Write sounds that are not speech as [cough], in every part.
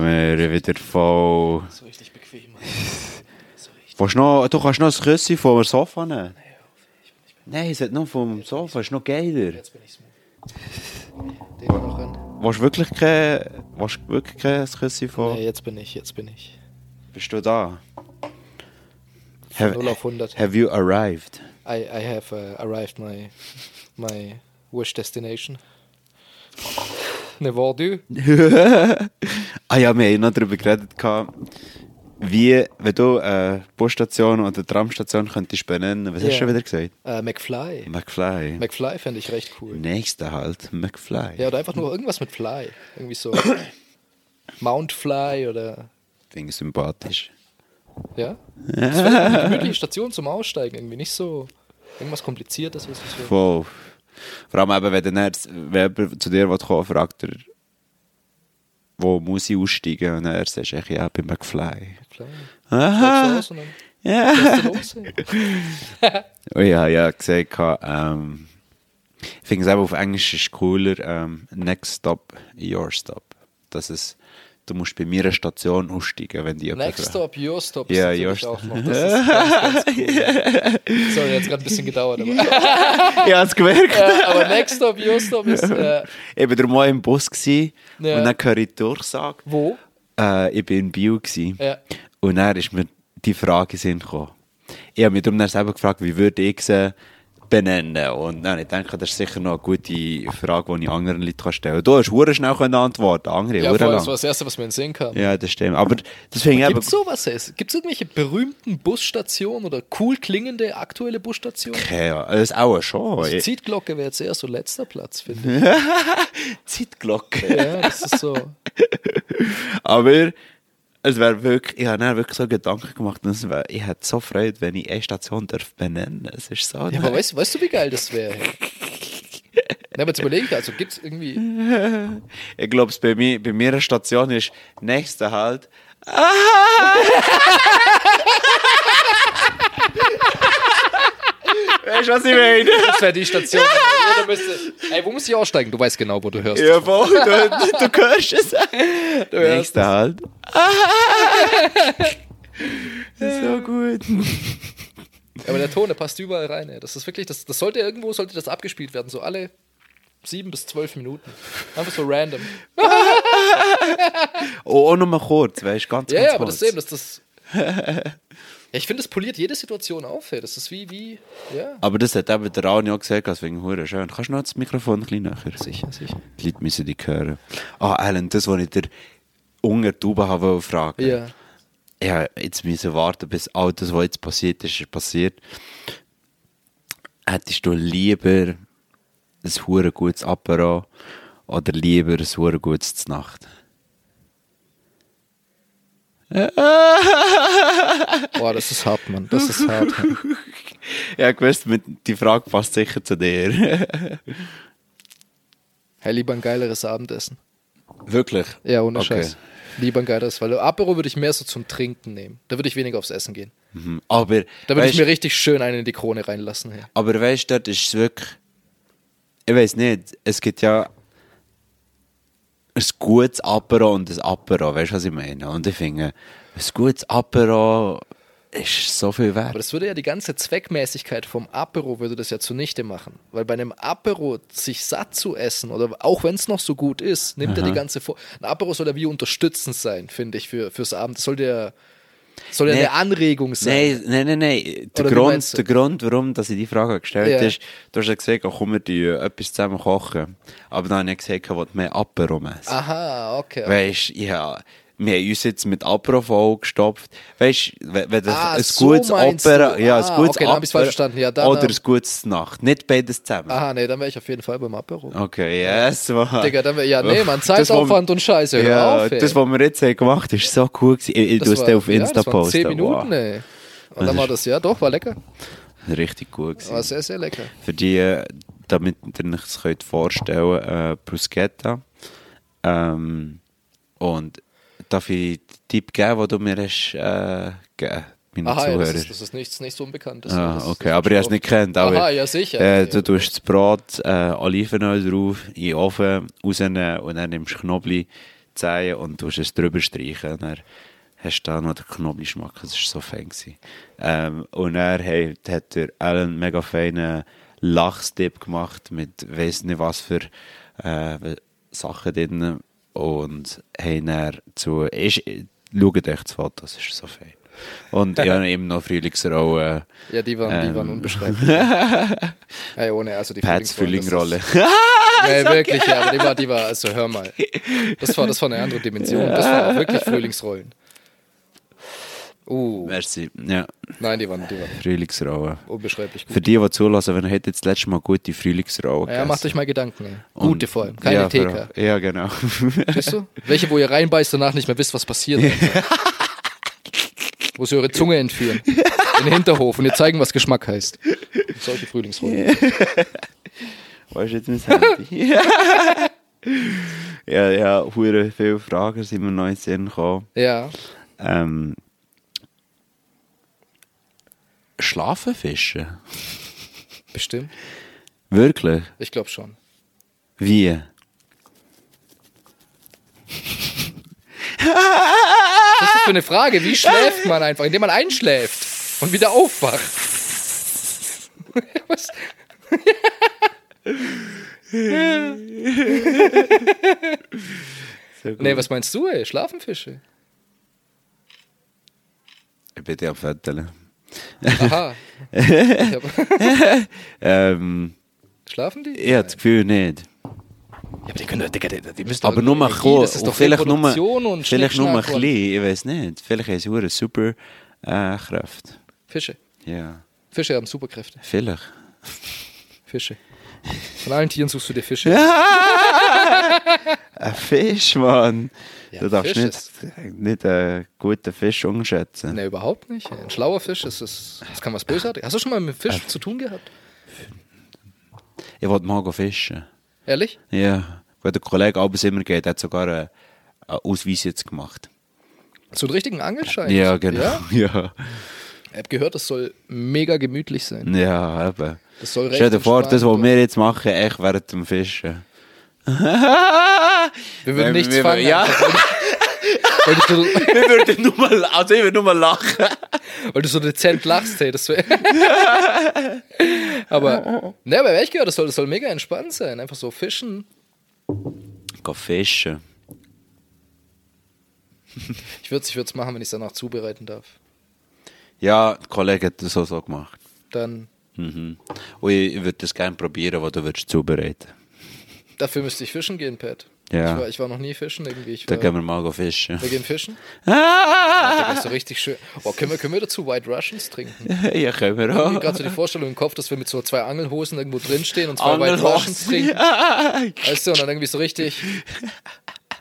legen wir wieder voll. So richtig bequem. So richtig. Noch, du kannst noch ein Küsschen vom Sofa nehmen. Nein, es hat noch vom Sofa, ist noch geiler. Jetzt bin ich smooth. Du wirklich kein, du wirklich kein Küsschen von... Nee, jetzt bin ich, jetzt bin ich. Bist du da? Von Have, 0 auf 100. have you arrived? I, I have uh, arrived my, my wish destination. Ne war du? [laughs] ah ja, wir haben noch darüber geredet, wie, wenn du eine Busstation oder Tramstation könntest benennen, was hast Ja. du schon wieder gesagt? Äh, McFly. McFly. McFly fände ich recht cool. Nächster halt, McFly. Ja, oder einfach nur irgendwas mit Fly. Irgendwie so. Mount Fly oder. Finde ich sympathisch. Ja? [laughs] Das wäre eine gemütliche Station zum Aussteigen. Irgendwie nicht so. Irgendwas Kompliziertes. Was so. Voll. Vor allem eben, wenn dann wenn jemand zu dir kommen fragt er, wo muss ich aussteigen? Und er sagt, ich, ja, bei McFly. McFly. Aha. Ja. [laughs] Oh ja, ja, gehabt, ähm, ich finde es eben auf Englisch ist cooler, ähm, next stop, your stop. Das ist, du musst bei mir eine Station aussteigen, wenn die Next. Stop, Your Stop. Ja, ist Your Stop. auch noch. Das ist ganz, ganz [laughs] cool. Sorry, hat gerade ein bisschen gedauert. Aber, Ich habe es gemerkt. [laughs] Ja, aber Next Stop, Your Stop ist. Äh, Ich war mal im Bus gewesen, Ja. und dann höre ich die Durchsage. wo? Äh, ich war in Bio. Gewesen, Ja. Und dann ist mir die Frage in den Sinn gekommen. Ich habe mich darum dann selber gefragt, wie würde ich sie benennen? Und dann, ich denke, das ist sicher noch eine gute Frage, die ich anderen Leuten stellen kann. Du hast hure schnell können antworten, andere Ja, hure voll, lang. das war das Erste, was mir in Sinn kam. Ja, das stimmt. Aber das Gibt es sowas? Gibt es irgendwelche berühmten Busstationen oder cool klingende aktuelle Busstationen? Ja, das ist auch schon. Die Ich- Zeitglocke wäre jetzt eher so letzter Platz, finde ich. [laughs] Zeitglocke. Ja, das ist so. [laughs] Aber es wäre wirklich, ich habe wirklich so Gedanken gemacht, und wär, ich hätte so Freude, wenn ich eine Station darf benennen. Es ist so. Ja, aber weißt, weißt du, wie geil das wäre? Ja, aber jetzt überlege [laughs] ich, also gibt es irgendwie. ich glaube, bei mir, bei mir eine Station ist nächste halt. [laughs] weißt du, was ich meine? Das wäre die Station. Jeder müsste, ey, wo muss ich aussteigen? Du weißt genau, wo du hörst. Ja, voll, du, du hörst es. Du hörst Nächste halt. [laughs] Das ist so gut. Aber der Ton, der passt überall rein. Ey. Das ist wirklich, das, das sollte irgendwo sollte das abgespielt werden, so alle sieben bis zwölf Minuten. Einfach so random. [laughs] Oh, auch noch mal kurz, weißt du, ganz, Ja, ganz ja, aber kurz. das ist eben, das das. [laughs] Ja, ich finde, das poliert jede Situation auf. Ey. Das ist wie, wie, ja. Aber das hat eben der Rani auch gesagt, deswegen hure schön. Kannst du noch das Mikrofon ein bisschen näher? Sicher, sicher. Die Leute müssen dich hören. Ah, Alan, das, was ich dir unter die Tube habe fragen. Ja. Ja, jetzt müssen warten, bis all das, was jetzt passiert ist, ist passiert. Hättest du lieber ein hure gutes Apero oder lieber ein hure gutes Nacht? [laughs] Boah, das ist hart, Mann. Das ist hart. [laughs] Ja, ich wusste, mit- die Frage passt sicher zu dir. [laughs] Hey, lieber ein geileres Abendessen. Wirklich? Ja, ohne Okay. Scheiß. Lieber ein geileres, weil Apero würde ich mehr so zum Trinken nehmen. Da würde ich weniger aufs Essen gehen. Mhm. Aber, Da würde ich mir richtig schön einen in die Krone reinlassen. Hey. Aber weißt du, dort ist es wirklich. Ich weiß nicht, es gibt ja ein gutes Apero und ein Apero, weißt du, was ich meine? Und ich finde, ein gutes Apero ist so viel Aber wert. das würde ja die ganze Zweckmäßigkeit vom Apero würde das ja zunichte machen. Weil bei einem Apero sich satt zu essen, oder auch wenn es noch so gut ist, nimmt er die ganze Vor Ein Apero soll ja wie unterstützend sein, finde ich, für, fürs Abend. Das soll ja, soll ja Nee. eine Anregung sein. Nein, nein, nein. Der, Oder Grund, der Grund, warum dass ich die Frage gestellt habe, ist, du hast ja gesagt, oh, komm, wir die etwas zusammen kochen. Aber dann habe ich gesagt, ich will mehr Apero messen. Aha, okay. Weißt du, ja, wir haben uns jetzt mit Apero vollgestopft. Weißt du, wenn, das Ah, ein so gutes Opera, du. ja, Ah, ein gutes okay, Opera verstanden. Ja, dann, oder ähm, ein gutes Nacht. Nicht beides zusammen. Aha, nee, dann wäre ich auf jeden Fall beim Apero. Okay, yes, [laughs] man. Digga, dann wär, ja, nee, man, Das, Zeitaufwand und Scheiße, hör Ja, auf, ey. das, was wir jetzt haben gemacht haben, ist so cool gewesen. Ich, ich Das tue es war- dir auf ja, Insta das waren posten. 10 Minuten, Wow. ey. Und Das dann war das, ja, doch, war lecker. Richtig gut gewesen. War sehr, sehr lecker. Für die, äh, damit ihr euch das könnt vorstellen äh, Bruschetta. Ähm, und darf ich den Tipp geben, den du mir hast äh, gegeben, meine Aha, ja, das, ist, das ist nichts, nichts Unbekanntes. Ah, Das okay, das aber ich habe es nicht gekannt. Aber, Aha, ja, sicher. Äh, Ja. du tust das Brot, äh, Olivenöl drauf, in den Ofen rausnehmen und dann nimmst du Knoblauch, Zehen und du es drüber streichen. Dann hast du da noch den Knoblauchschmack, das war so fein. Ähm, und er hey, hat er einen mega feinen Lachsdip gemacht mit weiss nicht was für äh, Sachen drin. Und haben dann zu... Ist, schaut euch das Foto, das ist so fein. Und ich habe [laughs] eben noch Frühlingsrollen. Ja, die waren, die waren Ähm. unbeschreiblich. [laughs] hey, ohne, also die Pats ist- [laughs] Ja, wirklich, ja, aber die war, die war, also hör mal. Das war, das war eine andere Dimension. Das waren auch wirklich Frühlingsrollen. Uh, Merci. Ja, nein, die waren, die waren Frühlingsrollen. unbeschreiblich gut. Für die, die zulassen, wenn ihr hättet das letzte Mal gute Frühlingsrollen Ja, macht euch mal Gedanken. Ey. Gute vor allem, keine ja, TK. für- Ja, genau. [laughs] Weißt du? Welche, wo ihr reinbeißt, danach nicht mehr wisst, was passiert. [laughs] wo sie eure Zunge entführen. In den Hinterhof und ihr zeigen, was Geschmack heißt. Solche Frühlingsrollen. [laughs] Weißt du jetzt mein Handy? ja, ja, hure viele Fragen sind mir noch in den Sinn gekommen. Ja. Ähm, Schlafen Fische? Bestimmt. Wirklich? Ich glaube schon. Wie? Was ist das für eine Frage? Wie schläft man einfach? Indem man einschläft und wieder aufwacht. Was? [laughs] Nee, was meinst du, ey? Schlafen Fische? Ich dir am Föteln. Aha. [laughs] Ähm, schlafen die? habe das Gefühl nicht. Ja, aber die können Digga, die, die müssen Aber nur mal kurz. Vielleicht nur, und vielleicht nur ein bisschen. Ich weiß nicht. Vielleicht haben sie hure super äh, Kräfte. Fische. Ja, Fische haben Superkräfte. vielleicht. Fische. Von allen Tieren suchst du dir Fische. Ein Fisch, Mann. Ja, du darfst Fisch nicht, nicht einen guten Fisch unterschätzen. Nee, überhaupt nicht. Ein schlauer Fisch, ist, ist, das kann was Bösartiges. Hast du schon mal mit Fisch zu tun gehabt? Ich wollte mal gehen fischen. Ehrlich? Ja, weil der Kollege abends immer geht, hat sogar einen, einen Ausweis jetzt gemacht. So einen richtigen Angelschein? Ja, genau. Ja? [laughs] Ja, Ich habe gehört, das soll mega gemütlich sein. ja eben. Das soll recht Stell dir vor, das, was wir jetzt machen, echt während dem Fischen. Wir würden nichts wir- fangen. ja. Weil, [laughs] du, Wir würden nur mal, also ich würde nur mal lachen. weil du so dezent lachst, hey. Das wär, [laughs] aber, ne, aber ehrlich gehört, das soll, das soll mega entspannt sein. Einfach so fischen. Gehen fischen. [laughs] Ich würde es ich würd's machen, wenn ich es danach zubereiten darf. Ja, der Kollege hat das auch so gemacht. Dann, Mhm. Und ich, ich würde das gerne probieren, was du würdest zubereiten. dafür müsste ich fischen gehen, Pat. Ja. Ich, war, ich war noch nie fischen irgendwie. Ich Dann war, gehen wir mal fischen. wir gehen fischen. [laughs] Ah! Das ist so richtig schön. Oh, können, wir, können wir dazu White Russians trinken? [laughs] ja, können wir Ich habe auch. gerade so die Vorstellung im Kopf, dass wir mit so zwei Angelhosen irgendwo drinstehen und zwei White Russians Angelhosen. trinken. [laughs] Weißt du, und dann irgendwie so richtig.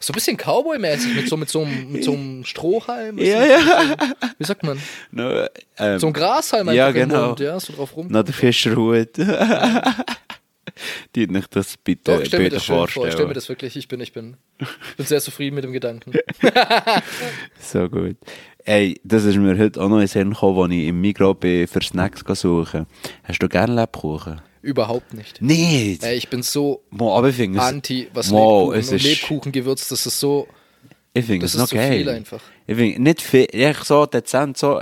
So ein bisschen Cowboy-mäßig mit so, mit, so einem, mit so einem Strohhalm. Ja, ja. Wie sagt man? No, ähm, So ein Grashalm einfach Ja, im genau. Mund, ja, so drauf rum. noch der Fischerhut. [laughs] Die nicht das bitte, Doch, ich stell mir bitte das schön vor. Ich stell mir vorstellen. das wirklich, ich bin, ich bin, ich bin sehr zufrieden mit dem Gedanken. [laughs] So gut. Ey, das ist mir heute auch noch in Sinn gekommen, als ich im Migros bin, für Snacks suchen. Hast du gerne Lebkuchen? Überhaupt nicht. Nicht! Ey, ich bin so anti, was Wow, Lebkuchen und Lebkuchengewürz, das ist so, ich finde das es zu geil. viel einfach. Ich finde nicht viel, echt so dezent, so.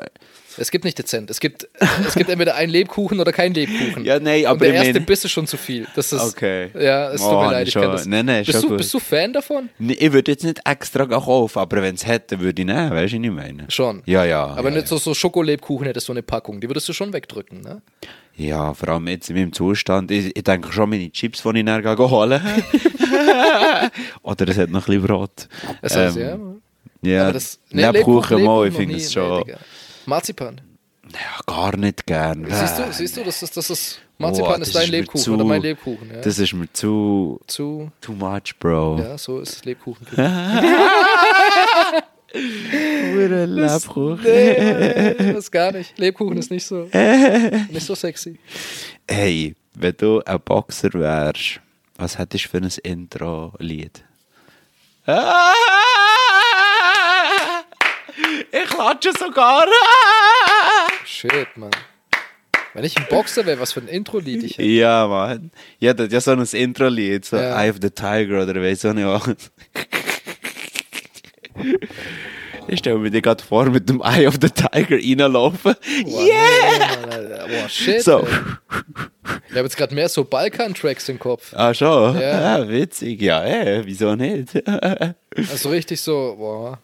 Es gibt nicht dezent. Es gibt, es gibt entweder einen Lebkuchen oder keinen Lebkuchen. Ja, nein, Und aber der ich erste Biss ist schon zu viel. Das ist, Okay. Ja, es tut Oh, mir leid. Ich kann das. nein, nein, bist, du, gut. bist du Fan davon? Nee, Ich würde jetzt nicht extra kaufen, aber wenn es hätte, würde ich nehmen, weißt du, was ich meine? Schon. Ja, ja. Aber ja, nicht so, so Schokolebkuchen hättest du eine Packung. Die würdest du schon wegdrücken, ne? Ja, vor allem jetzt in meinem Zustand. Ich, ich denke schon meine Chips, die ich gehe holen [laughs] [laughs] Oder es hat noch ein bisschen Brot. Heißt, Ähm, ja. Ja, Aber das, nee, Lebkuchen mal, ich finde es schon. Nee, Digga. Marzipan. ja, gar nicht gern. Siehst du, siehst du, das ist, das ist, Marzipan Oh, ist das dein mir Lebkuchen zu- oder mein Lebkuchen. Ja. Das ist mir zu, Zu, too much, Bro. ja, so ist Lebkuchen. [laughs] [laughs] Hure Lebkuchen. nee, das ist gar nicht. Lebkuchen ist nicht so, [laughs] nicht so sexy. Hey, wenn du ein Boxer wärst, was hättest du für ein Intro-Lied? Ah! Ich klatsche sogar. [laughs] Shit, Mann. Wenn ich ein Boxer wäre, was für ein Intro-Lied ich hätte. Ja, Mann. Ja, das ist ja so ein Intro-Lied, so Ja. Eye of the Tiger oder weiss auch nicht was. Ich stelle mir dir gerade vor, mit dem Eye of the Tiger reinlaufen. Boah, yeah! nee. Boah, shit. So. ey. Ich habe jetzt gerade mehr so Balkan-Tracks im Kopf. Ah, schon? Ja. Ja, witzig. Ja, äh, wieso nicht? Also richtig so, boah.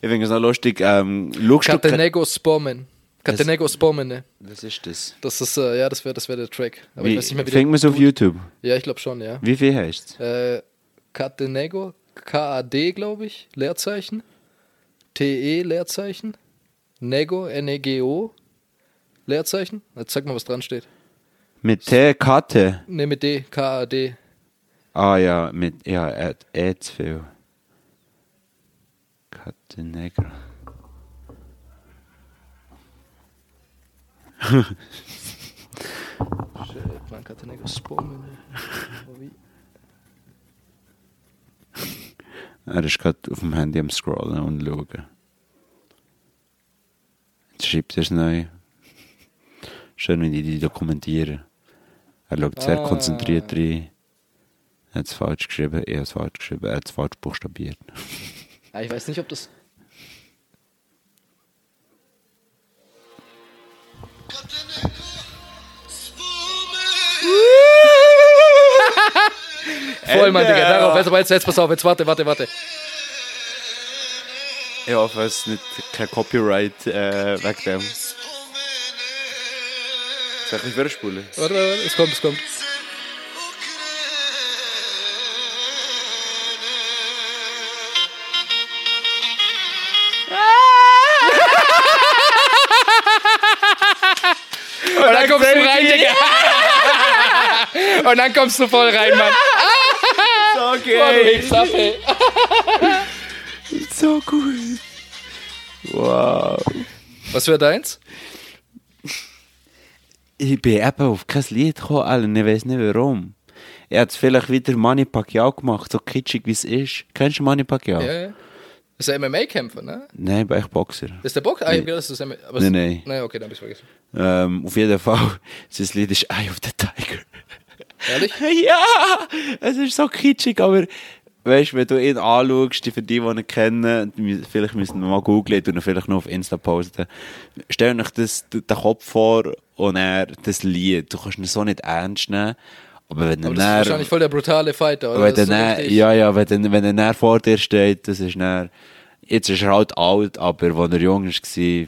Ich finde es noch lustig. Ähm, schaust du... Catenego Spommen. Catenego Spommen, Was ist das? Das ist, äh, ja, das wäre das wär der Track. Aber ich Wie, weiß nicht mehr, wie findet man es auf YouTube? Ja, ich glaube schon, ja. Wie viel heißt es? Äh, Catenego, K-A-D, glaube ich, Leerzeichen. T-E, Leerzeichen. Nego, N-E-G-O, Leerzeichen. Jetzt sag mal, was dran steht. Mit T, Karte. Ne, mit D, K-A-D. Ah ja, mit, ja, äh, äh, zu viel. Karte Negra. Shit, man, Catenego Spommen. Oh, wie- Er ist gerade auf dem Handy am Scrollen und schauen. Jetzt schreibt er es neu. Schön, wenn die die dokumentieren. Er schaut sehr Ah. konzentriert rein. Er hat es falsch geschrieben, er hat es falsch geschrieben, er hat es falsch buchstabiert. [laughs] Ah, ich weiß nicht, ob das. [laughs] Voll, mein Digga. Darauf, jetzt, jetzt, jetzt, pass auf, jetzt warte, warte, warte. Ich hoffe, es ist nicht kein Copyright äh, wegen dem. Soll ich wieder spulen? Warte, warte, warte, es kommt, es kommt. Dann kommst du rein, Digga. [laughs] Und dann kommst du voll rein, Mann. So Boah, du hebst ab, ey. So gut. Wow. Was wäre deins? Ich bin eben auf kein Lied gekommen, Alter. Ich weiß nicht warum. Er hat vielleicht wieder Manny Pacquiao gemacht, so kitschig wie es ist. Kennst du Manny Pacquiao? Ja, ja. Das ist ein MMA-Kämpfer, ne? Nein, ich bin echt Boxer. Das ist der Bock? Ah, ich hab gedacht, das ist MMA. Aber Nein, nein. Nein, okay, dann hab ich's vergessen. Ähm, auf jeden Fall, [laughs] sein Lied ist Eye of the Tiger. Ehrlich? [laughs] ja! Es ist so kitschig, aber weißt du, wenn du ihn anschaust, die für die, die ihn kennen, vielleicht müssen wir mal googeln und vielleicht noch auf Insta posten. Stell euch das, den Kopf vor und er das Lied. Du kannst ihn so nicht ernst nehmen. Aber wenn Aber er das ist dann- wahrscheinlich voll der brutale Fighter, oder? wenn ist dann, so ja, ja, wenn, wenn er vor dir steht, das ist dann, jetzt ist er halt alt, aber als er jung war,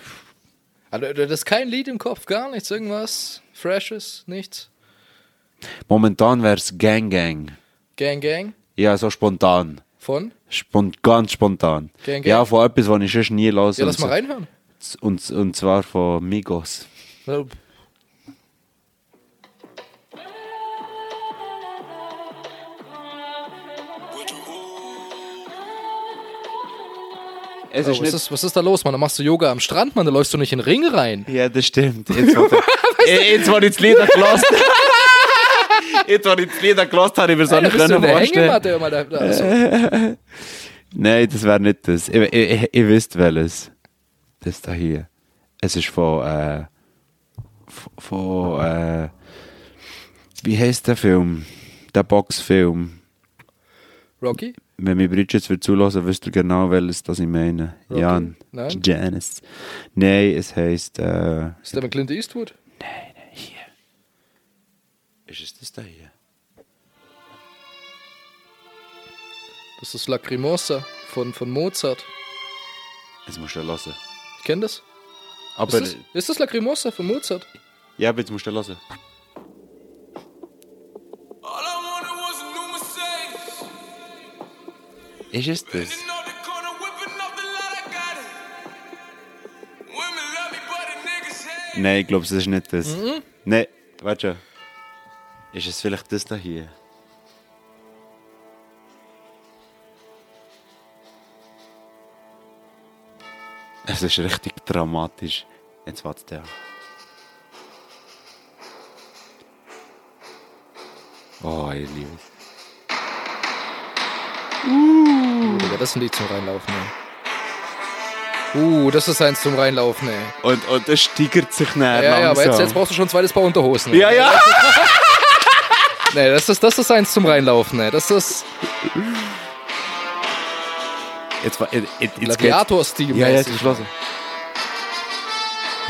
Also, das ist kein Lied im Kopf, gar nichts, irgendwas Freshes, nichts. momentan wäre es Gang Gang. Gang Gang Ja, so spontan. von? Spon ganz spontan. Gang, gang. Ja, von etwas, was ich sonst nie höre. Ja, lass mal reinhören. und, und zwar von Migos. Es Oh, ist was, ist, was ist da los, Mann? Da machst du Yoga am Strand, Mann, da läufst du nicht in den Ring rein. Ja, das stimmt. Jetzt, [laughs] Äh, jetzt, Lied gelassen Jetzt, ich das Lied gelassen [laughs] habe, ich mir so nicht können vorstellen. Mann, da, da, also, [laughs] Nein, das wäre nicht das. Ich, ich, ich, ich wüsste welches. Das da hier. Es ist von, äh, von äh, wie heißt der Film? Der Boxfilm. Rocky? Wenn mir Bridget wird zulassen, wisst ihr genau, welches das ich meine. Rocky? Jan. Nein. Janice. Nein, es heißt, äh, Ist der mit Clint Eastwood? hier. Ist es das da hier? Das ist Lacrimosa von, von Mozart. Jetzt musst du hören. Ich kenne das. Aber, Ist das, ist das Lacrimosa von Mozart? ja, aber jetzt musst du hören. Niggas hate. Nein, ich glaube, es ist nicht das. Mhm. Nein, warte schon. Ist es vielleicht das da hier? Es ist richtig dramatisch. Jetzt wartet der. Oh, ich liebe Digga, das ist ein Lied zum Reinlaufen, ey. Uh, das ist eins zum Reinlaufen, ey. Und, und das steigert sich näher Ja, ja, aber jetzt, langsam. jetzt brauchst du schon ein zweites Paar Unterhosen. ey. Ja, ja! [laughs] Nee, das ist, das ist eins zum Reinlaufen, ey. Das ist Jetzt, war- jetzt, jetzt geht's- Gladiator-Stil. Ja, jetzt ist los.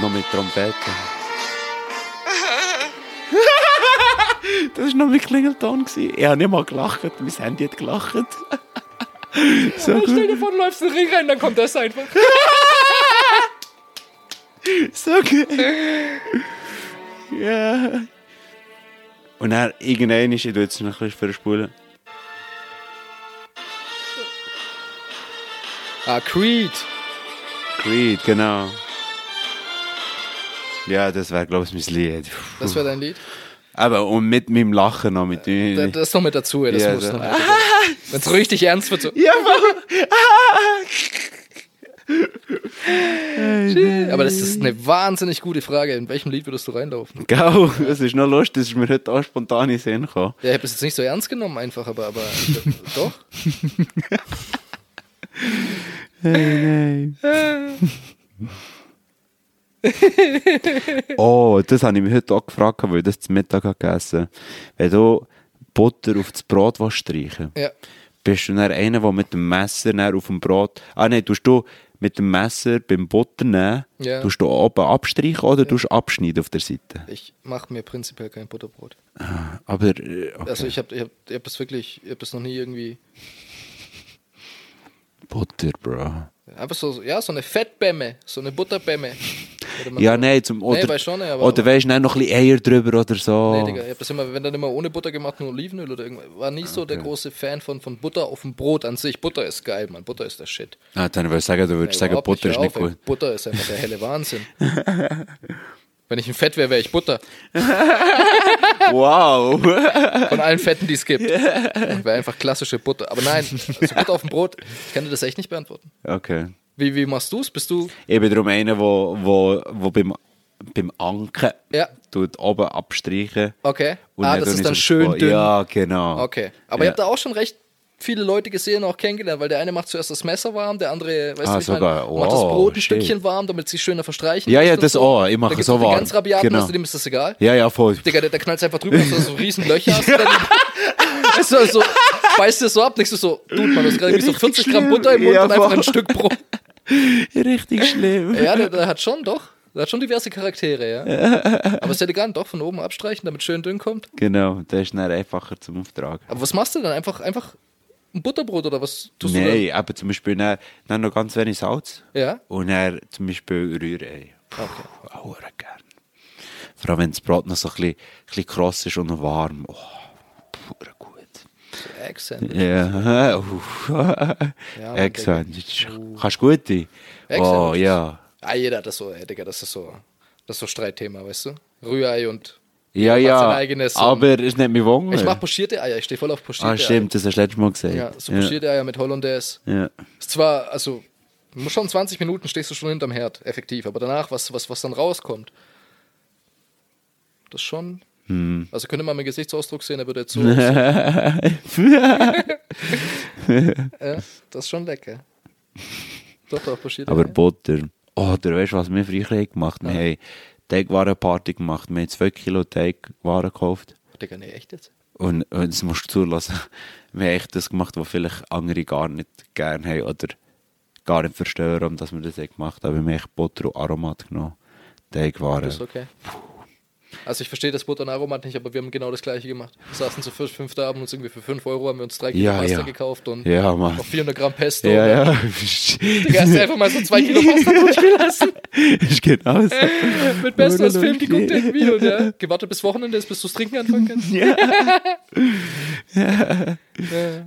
Noch mit Trompete. [laughs] das war noch mit Klingelton. gewesen. Ich habe nicht mal gelacht, mein Handy hat gelacht. So Stell gut. dir vor, du läufst in den Ring rein, dann kommt das einfach. [laughs] So gut. Ja. Und dann irgendwann ist, ich tue jetzt noch ein bisschen verspulen. Ah, Creed. Creed, genau. Ja, das wäre, glaube ich, mein Lied. Das wäre dein Lied. Aber und mit meinem Lachen noch. Mit Da- Das noch mit dazu. Das Ja, muss da- noch. Wenn es richtig ernst wird, so. Ja, Aber das ist eine wahnsinnig gute Frage. In welchem Lied würdest du reinlaufen? Gau, das ist noch lustig, das ist mir heute auch spontan Sinn gekommen. Ja, ich habe es jetzt nicht so ernst genommen, einfach, aber, aber [laughs] doch. Oh, das habe ich mich heute auch gefragt, weil ich das zum Mittag habe gegessen Wenn du Butter auf das Brot streichen Ja. bist du dann einer, der mit dem Messer auf dem Brot. Ah, nein, tust du mit dem Messer beim Butter nehmen, Ja. tust du oben abstreichen oder tust du abschneiden auf der Seite? Ich mache mir prinzipiell kein Butterbrot. Aber, äh, okay. Also ich habe ich hab, ich hab das wirklich, ich habe das noch nie irgendwie. Butter, Bro. Einfach so, ja, so eine Fettbämme, so eine Butterbämme. Ja, nein, zum, oder, weiß schon nicht, aber- oder weißt du, noch ein bisschen Eier drüber oder so. Nee, Digga, ich hab das immer, wenn dann immer ohne Butter gemacht, nur Olivenöl oder irgendwas. War nie so der große Fan von, von Butter auf dem Brot an sich. Butter ist geil, Mann. Butter ist der Shit. ah, dann würde ich sagen, du würdest Nee, sagen, Butter ist nicht auf, ey. gut. Butter ist einfach der helle [laughs] Wahnsinn. wenn ich ein Fett wäre, wäre ich Butter. [laughs] Wow! Von allen Fetten, die es gibt. [laughs] Wäre einfach klassische Butter. Aber nein, also Butter auf dem Brot, ich kann dir das echt nicht beantworten. okay. Wie, wie machst du es? Bist du. Ich bin darum einer, wo, wo, wo beim, beim Anken Ja. tut oben abstreichen. Okay. Und ah, das ist ich dann so schön dünn. Ja, genau. Okay. Aber Ja. ihr habt da auch schon recht viele Leute gesehen, auch kennengelernt, weil der eine macht zuerst das Messer warm, der andere, weißt Ah, du, ich meine, sogar. macht das Wow, Brot ein shit. Stückchen warm, damit es sich schöner verstreichen Ja, ja, und das auch. Ich mache Da gibt's so warm. ganz rabiaten, Genau. also dem ist das egal. Ja, ja, voll. Digga, der, der knallt einfach drüber, dass du so riesen Löcher hast. [laughs] und Dann, [laughs] weißt du, so, beißt dir so ab, denkst du so, Dude, man, du hast gerade so Richtig 40 Gramm. Butter im Mund Ja, und einfach ein Stück Brot. [laughs] [laughs] Richtig schlimm. Ja, der, der hat schon, doch. Der hat schon diverse Charaktere, ja. [laughs] Aber ist elegant, doch, von oben abstreichen, damit schön dünn kommt. Genau, das ist dann einfacher zum Auftragen. Aber was machst du dann? Einfach, einfach ein Butterbrot oder was tust du Nein, aber zum Beispiel dann, dann noch ganz wenig Salz. Ja? Und dann zum Beispiel Rührei. Okay. Auch sehr gern. Vor allem, wenn das Brot noch so ein bisschen, ein bisschen kross ist und noch warm. Oh, gut. Accent. Ja. [laughs] Mann, Excellent. Kannst du gute? Oh, ja. Ah, jeder hat das so, ey, Digga, das ist so, das ist so Streitthema, weißt du? Rührei und. Ja, ja. sein eigenes aber es nicht mehr Wunder. Ich mach pochierte Eier, ich stehe voll auf pochierte Ah, stimmt, das hast du letztes Mal gesagt. Eier. Ja, so ja. pochierte Eier mit Hollandaise. ja. Ist zwar, also, schon 20 Minuten stehst du schon hinterm Herd, effektiv, aber danach, was, was, was dann rauskommt, das schon. Hm. Also könnte man meinen Gesichtsausdruck sehen, er würde jetzt so. [laughs] [laughs] ja, das ist schon lecker. Doch, doch, pochierte Aber. Butter. Oh, du weißt, was wir früher gemacht haben? Wir haben Teigwarenparty gemacht. Wir haben 2 Kilo Teigwaren gekauft. Digga, nee, echt jetzt? Und, und das musst du zulassen. [laughs] Wir haben echt das gemacht, was vielleicht andere gar nicht gerne haben oder gar nicht verstehen, dass wir das gemacht haben. Aber wir haben echt Butter und Aromat genommen. Teigwaren. Das ist okay. Also ich verstehe das Butter und Aromat nicht, aber wir haben genau das gleiche gemacht. Wir saßen zu fünf, fünf da, haben uns irgendwie für 5 Euro haben wir uns drei Kilo Ja, Pasta ja. gekauft und Ja, Mann. noch 400 Gramm Pesto. Ja, ja. Digga, [laughs] hast du einfach mal so zwei Kilo Pasta [laughs] durchgelassen. ist genau so. Mit Pesto Oder Film geguckt irgendwie und ja, gewartet bis Wochenende ist, bis du Trinken anfangen kannst. [laughs]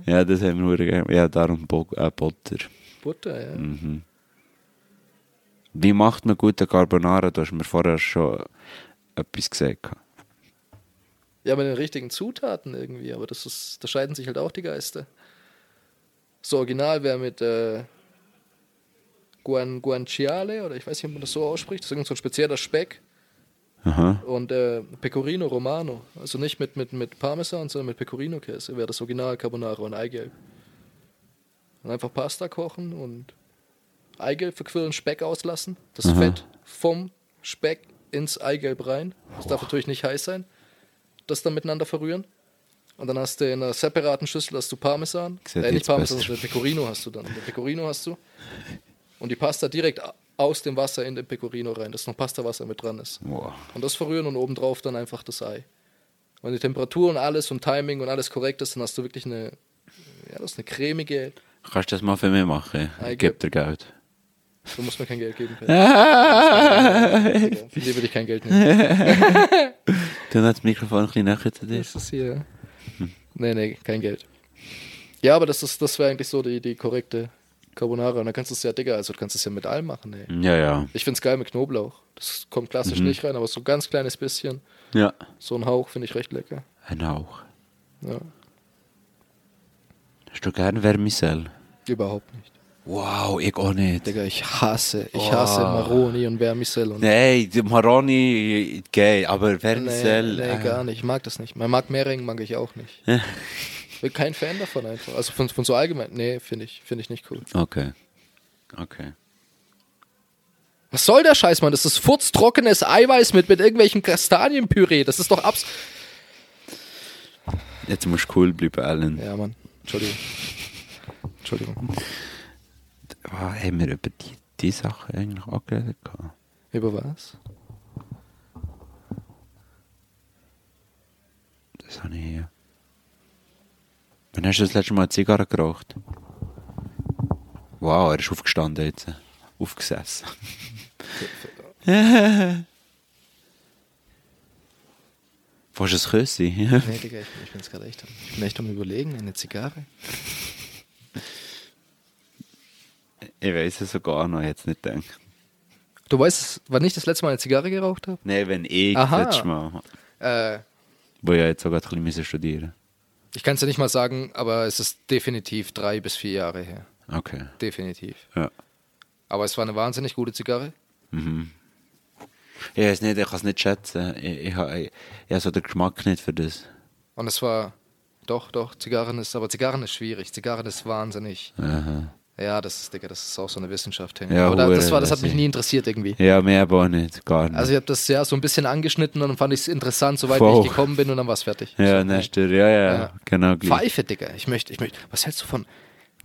Ja, das haben wir nur gerne. Ja, darum äh, Butter. Butter, ja. Mhm. Wie macht man gute Carbonara? Du hast mir vorher schon etwas gesagt. Ja, mit den richtigen Zutaten irgendwie, aber das ist, da scheiden sich halt auch die Geister. So original wäre mit äh, Guan, Guanciale, oder ich weiß nicht, ob man das so ausspricht, das ist irgend so ein spezieller Speck. Aha. Und äh, Pecorino Romano, also nicht mit, mit, mit Parmesan, sondern mit Pecorino-Käse, wäre das Original Carbonara und Eigelb. Und einfach Pasta kochen und Eigelb verquirlen, Speck auslassen, das Fett vom Speck ins Eigelb rein. Das darf natürlich nicht heiß sein. Das dann miteinander verrühren. und dann hast du in einer separaten Schüssel hast du Parmesan. Äh, nicht Parmesan, sondern Pecorino hast du dann. Den Pecorino hast du. Und die Pasta direkt aus dem Wasser in den Pecorino rein, dass noch Pastawasser mit dran ist. Wow. Und das verrühren und obendrauf dann einfach das Ei. Wenn die Temperatur und alles und Timing und alles korrekt ist, dann hast du wirklich eine, ja, das ist eine cremige, Kannst du das mal für mich machen? Ich gebe dir Geld. Du musst mir kein Geld geben. Peter. [laughs] Von dir würde ich kein Geld nehmen. Du hast das Mikrofon ein bisschen näher zu dir. Das ist hier. Nee, nee, kein Geld. Ja, aber das, ist, das wäre eigentlich so die, die korrekte Carbonara. Und dann kannst du es ja, Digga, also du kannst es ja mit allem machen, ey. Ja, ja. Ich find's geil mit Knoblauch. Das kommt klassisch nicht rein, aber so ein ganz kleines bisschen. Ja. So ein Hauch finde ich recht lecker. Ein Hauch. Ja, Hast du gerne Vermicelle? überhaupt nicht. Wow, ich auch nicht. Digga, ich hasse, ich hasse Maroni und Vermicelle. Und die Maroni, geil, aber nee, Vermicelle. nee, äh, gar nicht. Ich mag das nicht. Man mag Mering, mag ich auch nicht. Bin kein Fan davon einfach. Also von, von so allgemein. Nee, finde ich, finde ich nicht cool. Okay. Okay. Was soll der Scheiß, Mann? Das ist furztrockenes Eiweiß mit, mit irgendwelchen Kastanienpüree. Das ist doch abs... Jetzt musst du cool bleiben, Alan. Ja, Mann. Entschuldigung. Entschuldigung. Oh, haben wir über die, die Sachen eigentlich auch geredet? Über was? Das habe ich hier. Wann hast du das letzte Mal eine Zigarre geraucht? Wow, er ist aufgestanden jetzt. Aufgesessen. [laughs] Willst du ein Küssi? Nee, Digga, ich, ich bin jetzt gerade echt, am- ich bin echt am überlegen, eine Zigarre. Ich weiß es sogar noch, jetzt nicht denken. Du weißt, wann ich das letzte Mal eine Zigarre geraucht habe? Nein, wenn ich Aha. das letzte Mal, Äh, wo ja jetzt sogar ein bisschen müssen studieren ich kann es ja nicht mal sagen, aber es ist definitiv drei bis vier Jahre her. Okay. Definitiv. Ja. Aber es war eine wahnsinnig gute Zigarre. Ich weiß nicht, ich kann es nicht schätzen. Ich, ich, habe- ich, ich habe so den Geschmack nicht für das. Und es war, doch, doch, Zigarren ist, aber Zigarren ist schwierig. Zigarren ist wahnsinnig. Aha. Ja, das ist, Digga, das ist auch so eine Wissenschaft. hey. Ja, aber da, das, war, das hat mich ich. nie interessiert irgendwie. Ja, mehr aber auch nicht. Gar nicht. Also ich habe das ja so ein bisschen angeschnitten und dann fand ich es interessant, soweit Voll. ich gekommen bin und dann war es fertig. ja, so, nächster, ja, ja, Ja. genau gleich. Pfeife, Digga. Ich möchte, ich möchte. Was hältst du von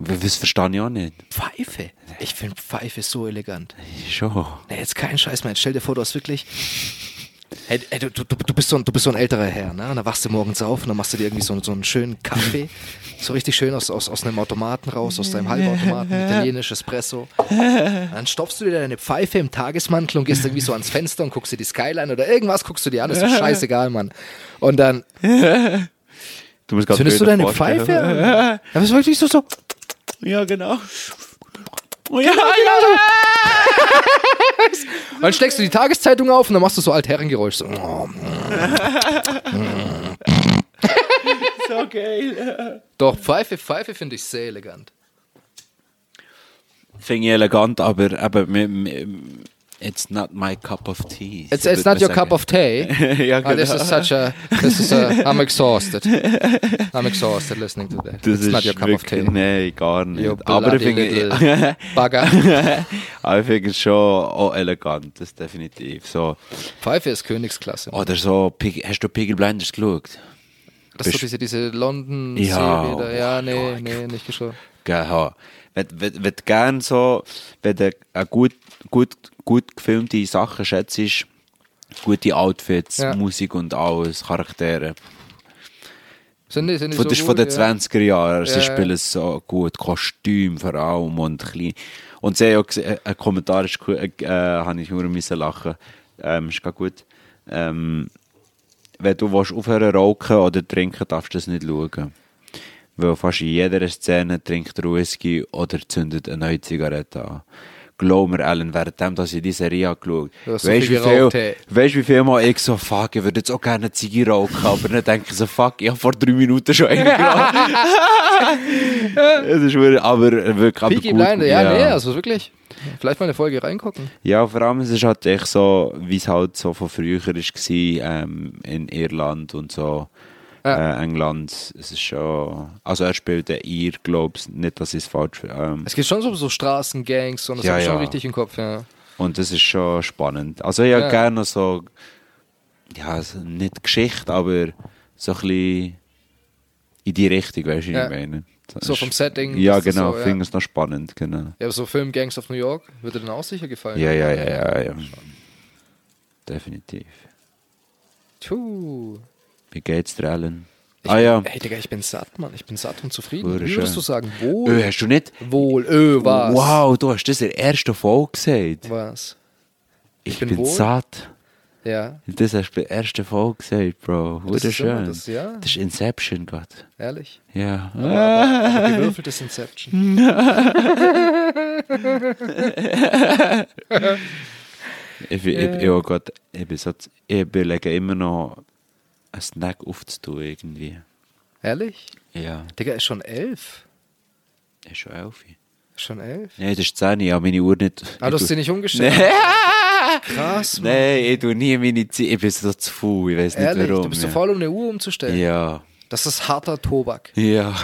Das verstehe ich auch nicht. Pfeife? Ich finde Pfeife so elegant. Schon. Nee, jetzt kein Scheiß mehr. Stell dir vor, du hast wirklich. Hey, hey, du, du, du, bist so ein, du bist so ein älterer Herr, ne? Und dann wachst du morgens auf und dann machst du dir irgendwie so, so einen schönen Kaffee. [laughs] So richtig schön aus, aus, aus einem Automaten raus, aus deinem [laughs] Halbautomaten, [laughs] italienisch Espresso. Dann stopfst du dir deine Pfeife im Tagesmantel und gehst irgendwie so ans Fenster und guckst dir die Skyline oder irgendwas guckst du dir an. Ist doch scheißegal, Mann. Und dann Du grad zündest du deine. Pfeife an. Ja, das ist wirklich so, so. Ja, genau. Oh, ja, Und dann schlägst du die Tageszeitung auf und dann machst du so Altherrengeräusch. So. so geil. Doch, Pfeife, Pfeife finde ich sehr elegant. Finde ich elegant, aber mi- it's not my cup of tea. It's, So it's not your cup of tea. [laughs] ja, Ah, this genau. is such a, this is a, I'm exhausted. I'm exhausted listening to that. Das it's not your cup of tea. Nein, gar nicht. You aber ich finde [laughs] Bugger. aber ich finde es schon auch elegant, das definitiv. So. Pfeife ist Königsklasse. Oder so, hast du Piggy Blinders geschaut? das ist doch diese, diese london Ja, da. Ja, oh nee, Gott. nee, nicht geschaut. Wenn, wenn, wenn du gerne so, wenn du eine gut, gut, gut gefilmte Sachen schätzt, gute Outfits, Ja. Musik und alles, Charaktere. Sind die, sind die Von, so das ist von den ja. 20er Jahren. Sie spielen es so gut. Kostüm vor allem und klein. Und sie haben auch gesehen, ein Kommentar ist, cool, äh, äh, habe ich nur müssen lachen. Ähm, ist gar gut. Ähm, wenn du willst aufhören rauchen oder trinken, darfst du das nicht schauen. Weil fast in jeder Szene trinkt er Whisky oder zündet eine neue Zigarette an. Glaub mir, Alan, währenddem, dass ich diese Serie hast so weißt du, wie viel, weißt wie viel Mal ich so, fuck, ich würde jetzt auch gerne eine rauchen, aber dann denke ich so, fuck, ich habe vor drei Minuten schon eine [laughs] geraucht. Es ist wirklich, aber wirklich aber Peaky gut. Blinder, ja, nee, also wirklich. Vielleicht mal eine Folge reingucken. Ja, vor allem es ist halt echt so, wie es halt so von früher war, ähm, in Irland und so, Ja. äh, England. Es ist schon, also er spielt den Ir, glaub's, nicht, dass ich es falsch ähm, Es geht schon so, so Straßengangs und das Ja, habe ich schon ja. richtig im Kopf, ja. Und das ist schon spannend. Also ich Ja. gerne so, ja, so nicht Geschichte, aber so ein bisschen in die Richtung, weißt du, wie Ja. ich meine. Das So vom Setting, Ja, genau, so, finde es noch spannend, genau. Ja, aber so Film Gangs of New York würde dir dann auch sicher gefallen. Ja, ja, ja, ja, ja. Definitiv. Puh. Wie geht's dir, Alan? Ich ah bin, ja. Ey, Digga, ich bin satt, Mann. Ich bin satt und zufrieden. Wie würdest du sagen? Wohl. Ö, hast du nicht... Wohl. Ö, was? Wow, du hast das in der ersten Folge gesagt. Was? Ich, bin bin, wohl? satt. Ja, Das hast du bei der ersten Folge gesagt, Bro. Ist Wunderschön. das, ja. Das ist Inception, Gott. ehrlich. Ja. Aber [laughs] gewürfeltes Inception. [laughs] Ich, ich, ich, oh Gott, ich, bin so, ich überlege immer noch, einen Snack aufzutun irgendwie. Ehrlich? Ja, Digga, ist schon elf. ist schon elf. Schon elf? Nein, das ist 10, ich habe meine Uhr nicht... Ah, du hast sie nicht umgestellt? Krass, Mann. Nein, ich tue nie meine Zeit, ich bin so zu faul, ich weiß nicht Ehrlich, warum. du bist ja. faul, um eine Uhr umzustellen. Ja, Das ist harter Tobak. ja.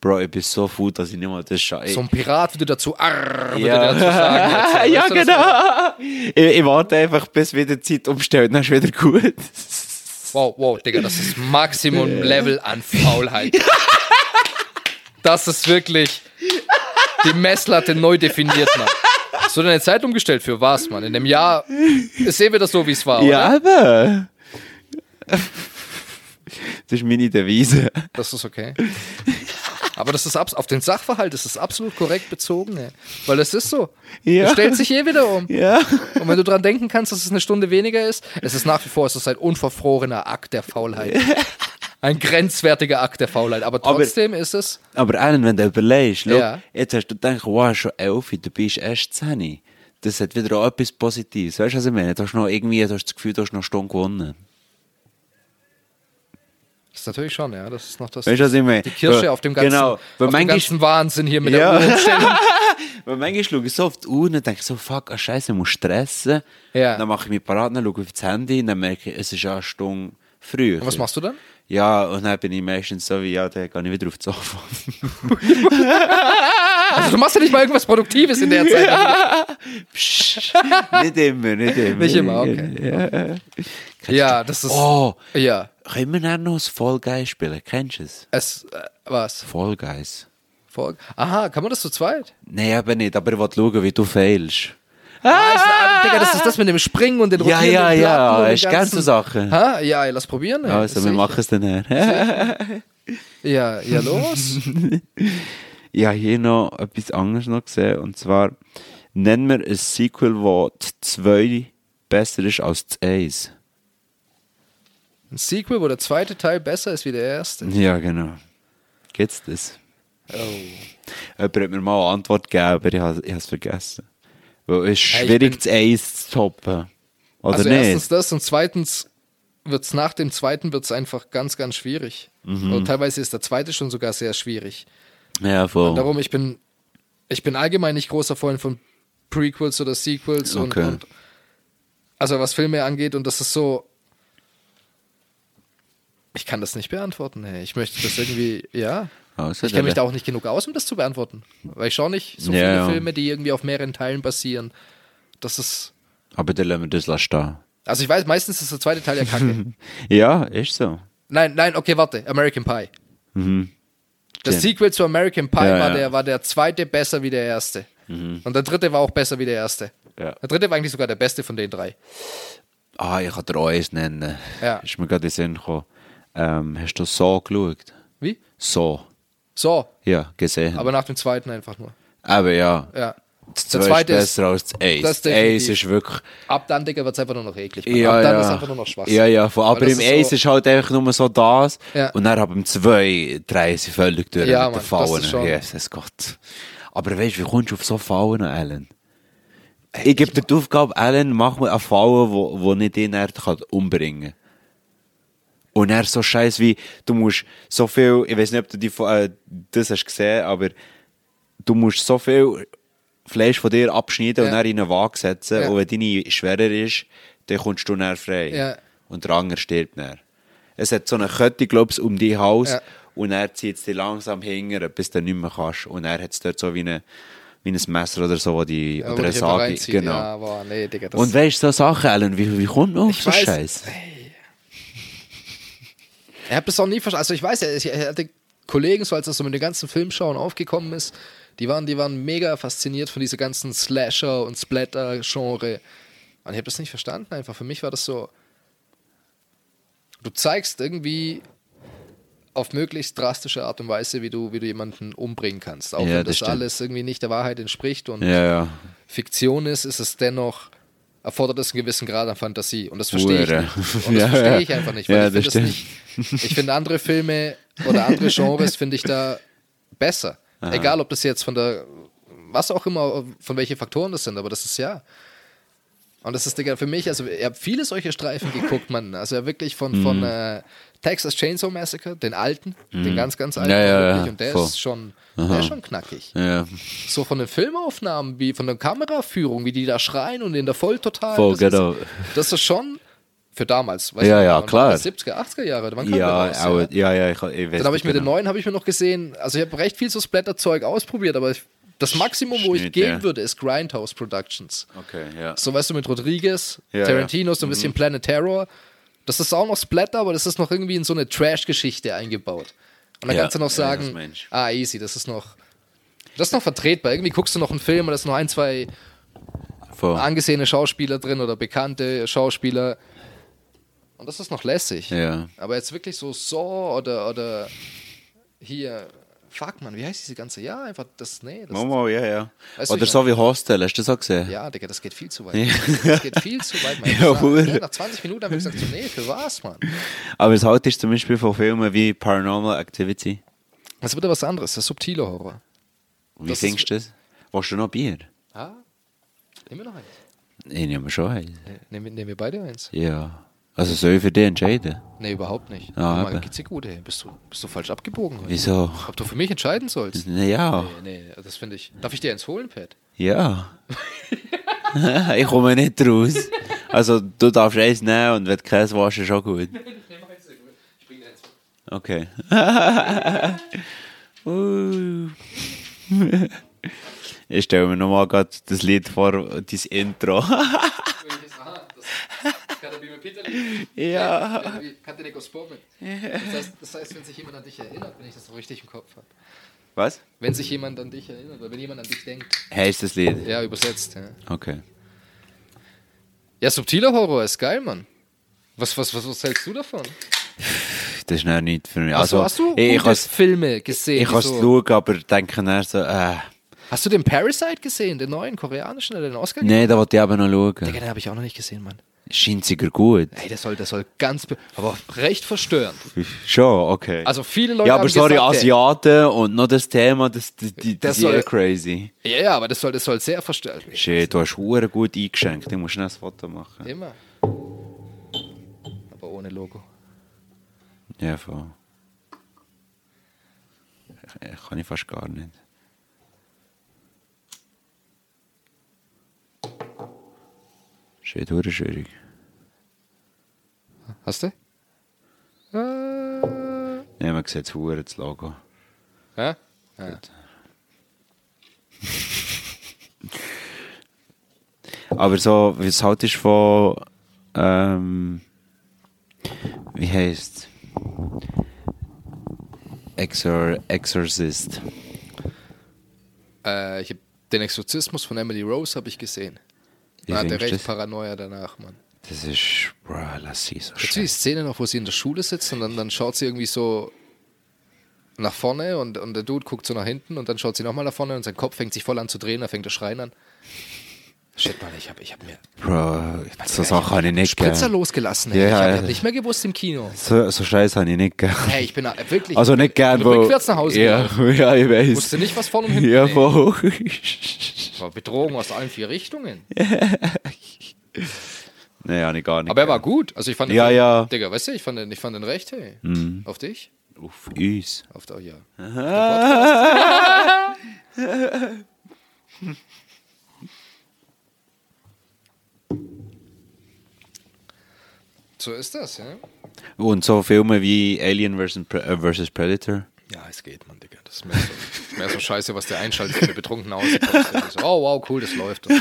Bro, ich bin so faul, dass ich nicht mal das schaue. So ein Pirat würde dazu arr, würde Ja. dazu sagen. [laughs] ja, genau. Ich, ich warte einfach, bis wieder die Zeit umstellt, dann ist wieder gut. [laughs] Wow, wow, Digga, das ist Maximum Level an Faulheit. Das ist wirklich die Messlatte neu definiert, Mann. Hast du deine Zeit umgestellt für was, Mann? In dem Jahr ist eh wieder so, wie es war, Ja, oder? aber. Das ist meine Devise. Das ist okay. Aber das ist auf den Sachverhalt ist es absolut korrekt bezogen, ey. weil es ist so. Ja. Es stellt sich eh wieder um. Ja. Und wenn du dran denken kannst, dass es eine Stunde weniger ist, es ist nach wie vor es ist ein unverfrorener Akt der Faulheit. [laughs] Ein grenzwertiger Akt der Faulheit. Aber Aber- trotzdem ist es. Aber Alan, wenn du überlegst, schau, Ja. jetzt hast du gedacht, wow, schon elf, du bist erst 10. Das hat wieder auch etwas Positives. Weißt du, was ich meine? Du hast noch irgendwie du hast das Gefühl, du hast noch eine Stunde gewonnen. Das ist natürlich schon, ja. Das ist noch das. Meine? Die Kirsche Weil- auf dem ganzen, Genau. Auf dem ganzen Wahnsinn hier mit Ja. der Uhrumstellung. [laughs] Weil manchmal schaue ich so auf die Uhr und denke so, fuck, ah, scheiße, ich muss stressen. Ja. Dann mache ich mich parat, dann schaue ich auf das Handy und dann merke ich, es ist ja eine Stunde früher. Und was machst du dann? Ja, und dann bin ich meistens so wie, ja, dann gehe ich wieder auf das Sofa. [laughs] Also du machst ja nicht mal irgendwas Produktives in der Zeit. [laughs] Psst. nicht immer, nicht immer. Nicht immer, okay. Ja, das ist. Oh, Ja. können wir dann noch das Fall Guys spielen? Kennst du es? Es. Äh, was? Fall Guys. Folg- Aha, kann man das zu zweit? Nein, aber nicht, aber ich will schauen, wie du failst. Ah, ist, ah, Digga, das ist das mit dem Springen und den Ja, rotierenden ja, Platten ja, und den hast du gern so Sachen? Ha? Ja, ey, lass probieren. ey. Also, wir Sicher. machen es dann her. Ja, ja, los. [laughs] Ich habe hier noch etwas anderes noch gesehen. Und zwar nennen wir ein Sequel, wo das 2 besser ist als das 1. Ein Sequel, wo der zweite Teil besser ist wie der erste. Ja, genau. Gibt's das? Oh. Jemand hat mir mal eine Antwort gegeben, aber ich habe es vergessen. Weil es ist Hey, schwierig, bin- das 1 zu toppen. Oder also nicht? erstens das und zweitens wird's nach dem zweiten wird's einfach ganz, ganz schwierig. Mhm. Und teilweise ist der zweite schon sogar sehr schwierig. ja, voll. Darum, ich bin, ich bin allgemein nicht großer Freund von Prequels oder Sequels Okay. und, und also was Filme angeht und das ist so. Ich kann das nicht beantworten. Ey. Ich möchte das irgendwie, ja. Also, Ich kenne mich der- da auch nicht genug aus, um das zu beantworten. Weil ich schaue nicht so Ja, viele ja. Filme, die irgendwie auf mehreren Teilen basieren. Das ist. Aber lassen wir das lassen stehen. Also ich weiß, meistens ist der zweite Teil ja kacke. [laughs] Ja, ist so. nein, nein, okay, warte. American Pie. Das Ja. Sequel zu American Pie Mhm. Ja, war. Der, war der zweite besser wie der erste. Und der dritte war auch besser wie der erste. Der dritte war eigentlich sogar der beste von den drei. Ah, ich kann eins nennen. Ja. Ist mir gerade in den Sinn gekommen. Ähm, hast du so geschaut? Wie? So. So, Ja, gesehen. aber nach dem zweiten einfach nur. Aber ja. Ja. Das Der zweite ist besser als das Ace. das. Ace ist wirklich. Ab dann, Digga, wird es einfach nur noch eklig. Ja, Ab dann ja. ist einfach nur noch Schwachsinn. Ja, ja, voll. aber im Ace so- ist halt einfach nur so das. Ja. Und dann ab dem 2 drehen sie völlig durch Ja, mit den Fallen. Jesus Gott. Aber weißt du, wie kommst du auf so Fallen, Alan? Ich gebe dir die Aufgabe, Alan, mach mir eine Falle, wo, wo nicht den er kann umbringen Und er so scheiß wie, du musst so viel, ich weiß nicht, ob du die, äh, das hast gesehen, aber du musst so viel Fleisch von dir abschneiden und Ja. dann in eine Waage setzen. Ja. Und wenn deine schwerer ist, dann kommst du dann frei. Ja. Und der andere stirbt dann. Es hat so eine Kette, glaube ich, um dein Haus. Und er zieht es dich langsam hingern, bis du nicht mehr kannst. Und er hat es dort so wie, eine, wie ein Messer oder so, wo die, Ja, oder eine Sage. Genau. Ja, boah, nee, Digga, und weißt du, so Sachen, Alan, wie, wie kommt man auf so Scheiß? Er hat das auch nie verstanden. Also ich weiß ja, ich- er hatte Kollegen, so als das so mit den ganzen Filmschauen aufgekommen ist, die waren, die waren mega fasziniert von dieser ganzen Slasher- und Splatter-Genre. Und ich habe das nicht verstanden einfach. Für mich war das so, du zeigst irgendwie auf möglichst drastische Art und Weise, wie du, wie du jemanden umbringen kannst. Auch Ja, wenn das das, alles irgendwie nicht der Wahrheit entspricht und Ja, ja. Fiktion ist, ist es dennoch, erfordert es einen gewissen Grad an Fantasie. Und das verstehe ich nicht. [laughs] Und das Ja, verstehe ich einfach nicht. Weil Ja, ich finde nicht. Ich finde andere Filme oder andere Genres finde ich da besser. Egal, ob das jetzt von der, was auch immer, von welchen Faktoren das sind, aber das ist ja. Und das ist, Digga, für mich, also ich habe viele solche Streifen geguckt, [laughs] man. Also ja wirklich von, Mhm. von äh, Texas Chainsaw Massacre, den alten, den ganz, ganz alten. Mhm. Ja, ja, ja, Und der voll. ist schon, der ist schon knackig ja. so von den Filmaufnahmen, wie von der Kameraführung, wie die da schreien und in der Volltotal. Voll, das, genau. ist, das ist schon für damals. Weißt Ja, du, ja, klar. war das? 70er, 80er Jahre. Wann kam Ja, raus, auch, ja, ja, ich, ich weiß Dann habe ich mir den genau. neuen habe ich mir noch gesehen. Also ich habe recht viel so Splatter-Zeug ausprobiert, aber ich, das Maximum, wo ich gehen ja. würde, ist Grindhouse Productions. Okay, ja. So weißt du mit Rodriguez, Ja, Mhm. Tarantino, so ein bisschen Planet Terror. Das ist auch noch Splatter, aber das ist noch irgendwie in so eine Trash-Geschichte eingebaut. Und dann kannst du noch sagen, ah, easy, das ist noch, das ist noch vertretbar. Irgendwie guckst du noch einen Film und da ist noch ein, zwei Voll. angesehene Schauspieler drin oder bekannte Schauspieler. Und das ist noch lässig. Ja. Aber jetzt wirklich so Saw oder, oder hier, fuck man, wie heißt diese ganze? Ja, einfach das, nee. Das, Momo, ja, ja. Weißt Oder ich so wie Hostel, hast du das auch gesehen? ja, Digga, das geht viel zu weit. Das geht viel zu weit. Man. [laughs] Ja, Ja, nach 20 Minuten haben wir gesagt, so, nee, für was, Mann? Aber es halt ist zum Beispiel von Filmen wie Paranormal Activity. Das wird was anderes, das ist subtiler Horror. Wie Das findest du das? Willst du noch Bier? Ah, nehmen wir noch eins. Ich nehme schon eins. Nehmen, wir- nehmen wir beide eins? Ja. Also soll ich für dich entscheiden? Nee, überhaupt nicht. Ah, mal, geht's dir gut, ey? Bist du, bist du falsch abgebogen heute? Wieso? Ob du für mich entscheiden sollst? Naja. Nee, nee, das finde ich. Darf ich dir eins holen, Pat? Ja. [laughs] ich komme nicht raus. Also du darfst eins nehmen und wenn du keins ist schon gut. [laughs] Ich bring dir eins. Okay. [laughs] Uh. ich stelle mir nochmal gerade das Lied vor, dein Intro. Ja. Katenego Spomen. Das heißt, das heißt, wenn sich jemand an dich erinnert, wenn ich das so richtig im Kopf habe. Was? Wenn sich jemand an dich erinnert oder wenn jemand an dich denkt. Heißt das Lied? Ja, übersetzt. Ja, Okay. ja subtiler Horror ist geil, Mann. Was, was, was, was hältst du davon? Das ist noch nicht für mich. Also, Also, hast du ich, kann's- Filme gesehen? ich kann es so, schauen, aber denke dann so, äh. Hast du den Parasite gesehen, den neuen koreanischen, der den Oscar Nein, da wollte ich aber noch schauen. Den habe ich auch noch nicht gesehen, Mann. Scheint sicher gut. Ey, der soll, der soll ganz, be- aber recht verstörend. Schon, okay. Also viele Leute ja, aber haben sorry, gesagt, Asiaten und noch das Thema, das, das, das, Das das ist soll- eh crazy. Ja, ja, aber das soll, das soll sehr verstörend werden. Shit, du hast Uhren gut eingeschenkt. Ich muss schnell ein Foto machen. Immer. Aber ohne Logo. Ja, voll. Kann ich fast gar nicht. Shit, schwierig. Hast du? Äh, Ja, man sieht das Hure, das Logo. ja? ja. [laughs] Aber so, wie es halt ist von, ähm, wie heißt Exor Exorcist. Äh, ich hab den Exorzismus von Emily Rose habe ich gesehen. Wie Da hat er findest du recht das? Paranoia danach, Mann. Das ist, bro, lass sie so Kennst du die. Szene noch, wo sie in der Schule sitzt und dann, dann schaut sie irgendwie so nach vorne und, und der Dude guckt so nach hinten und dann schaut sie nochmal nach vorne und sein Kopf fängt sich voll an zu drehen, er fängt das Schreien an. Shit, Mann, ich hab, ich hab mir Bro, so Sachen habe ich nicht Spritzer losgelassen. Ja, ich hab, ja. nicht mehr gewusst im Kino. So, so Scheiße nicht gegeben. Hey, ich bin da- wirklich. Also nicht gern, ich bin wo... rückwärts nach Hause Ja, [laughs] ja, ich weiß. Wusste nicht, was vorne und hinten Ja. War Bedrohung aus allen vier Richtungen. [laughs] nee, habe ich gar nicht Aber er war gut. Also ich fand den Ja, Film- ja. Mhm. Digga, weißt du, ich fand den, ich fand den recht, hey. Auf dich? Auf uns. Auf der, ja. [laughs] So ist das, ja? Und so Filme wie Alien vs. Pre äh, Predator. Ja, es geht, Mann, Digga. Das ist mehr so, mehr so scheiße, was der einschaltet, wenn du betrunken. Irgendwie So, oh, wow, cool, das läuft. Und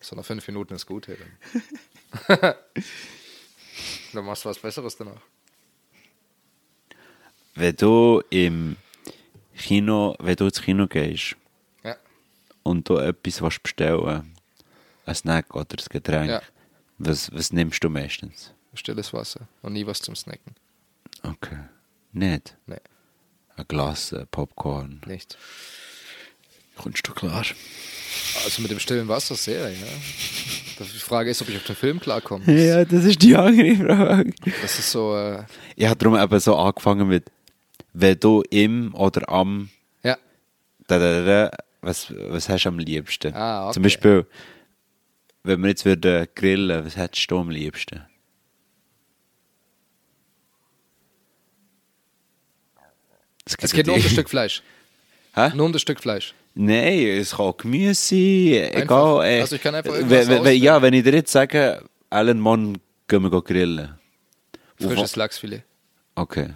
so nach fünf Minuten ist gut, hey. Dann, [laughs] dann machst du was Besseres danach. wenn du im Kino, wenn du ins Kino gehst Ja. und du etwas willst bestellen ein Snack oder ein Getränk, Ja. was, was nimmst du meistens? Stilles Wasser und nie was zum Snacken. Okay. Nicht? Nee, Ein Glas äh, Popcorn. nicht. Kommst du klar? Also mit dem stillen Wasser sehr, ja. Die Frage ist, ob ich auf den Film klarkomme. [laughs] Ja, das ist die andere Frage. Das ist so, äh, Ich habe darum eben so angefangen mit, wenn du im oder am, ja, da, da, da, was, was hast du am liebsten? Ah, okay. Zum Beispiel, wenn wir jetzt würden grillen, was hättest du am liebsten? es geht nur um das Stück Fleisch. Hä? Nur um das Stück Fleisch. Nein, es kann Gemüse sein, egal. äh, Also ich kann einfach wenn- irgendwas wenn, wenn, Ja, wenn ich dir jetzt sage, Alan Mann, gehen wir grillen. Frisches Lachsfilet. Okay.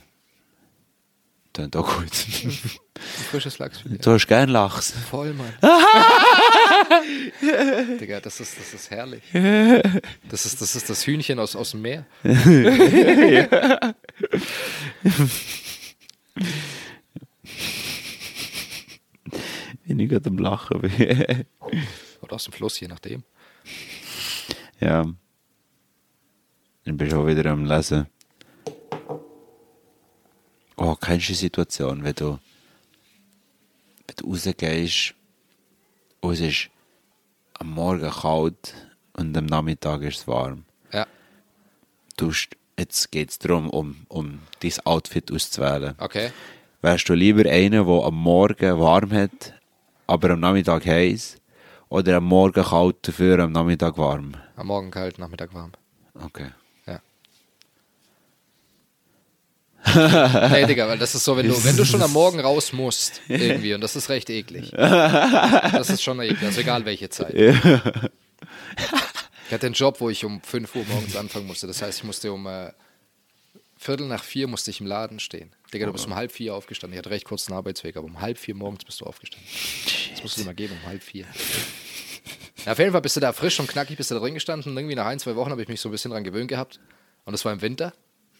Dann auch gut. [laughs] Frisches Lachsfilet. du hast gern Lachs. Voll, Mann. [laughs] Digga, das ist, das ist herrlich. [laughs] Das ist, das ist das Hühnchen aus, aus dem Meer. Bin ich gerade am Lachen. bin. [laughs] Oder aus dem Fluss, je nachdem. ja. Dann bist du auch wieder am Lesen. Oh, kennst du die Situation, wenn du, wenn du rausgehst und es ist am Morgen kalt und am Nachmittag ist es warm. Ja, Du, jetzt geht es darum, um, um dein Outfit auszuwählen. okay. Wärst du lieber einer, der am Morgen warm hat, aber am Nachmittag heiß? Oder am Morgen kalt, dafür am Nachmittag warm? Am Morgen kalt, Nachmittag warm. Okay. Ja. [laughs] nee, Digga, weil das ist so, wenn du, wenn du schon am Morgen raus musst, irgendwie, und das ist recht eklig. Das ist schon eklig, also egal welche Zeit. Ich hatte einen Job, wo ich um 5 Uhr morgens anfangen musste. Das heißt, ich musste um äh, Viertel nach vier musste ich im Laden stehen. Digga, du bist um halb vier aufgestanden. Ich hatte recht kurzen Arbeitsweg, aber um halb vier morgens bist du aufgestanden. Das musst du dir mal geben, um halb vier. [laughs] Ja, auf jeden Fall bist du da frisch und knackig, bist du da drin gestanden. Und irgendwie nach ein, zwei Wochen habe ich mich so ein bisschen dran gewöhnt gehabt. Und das war im Winter,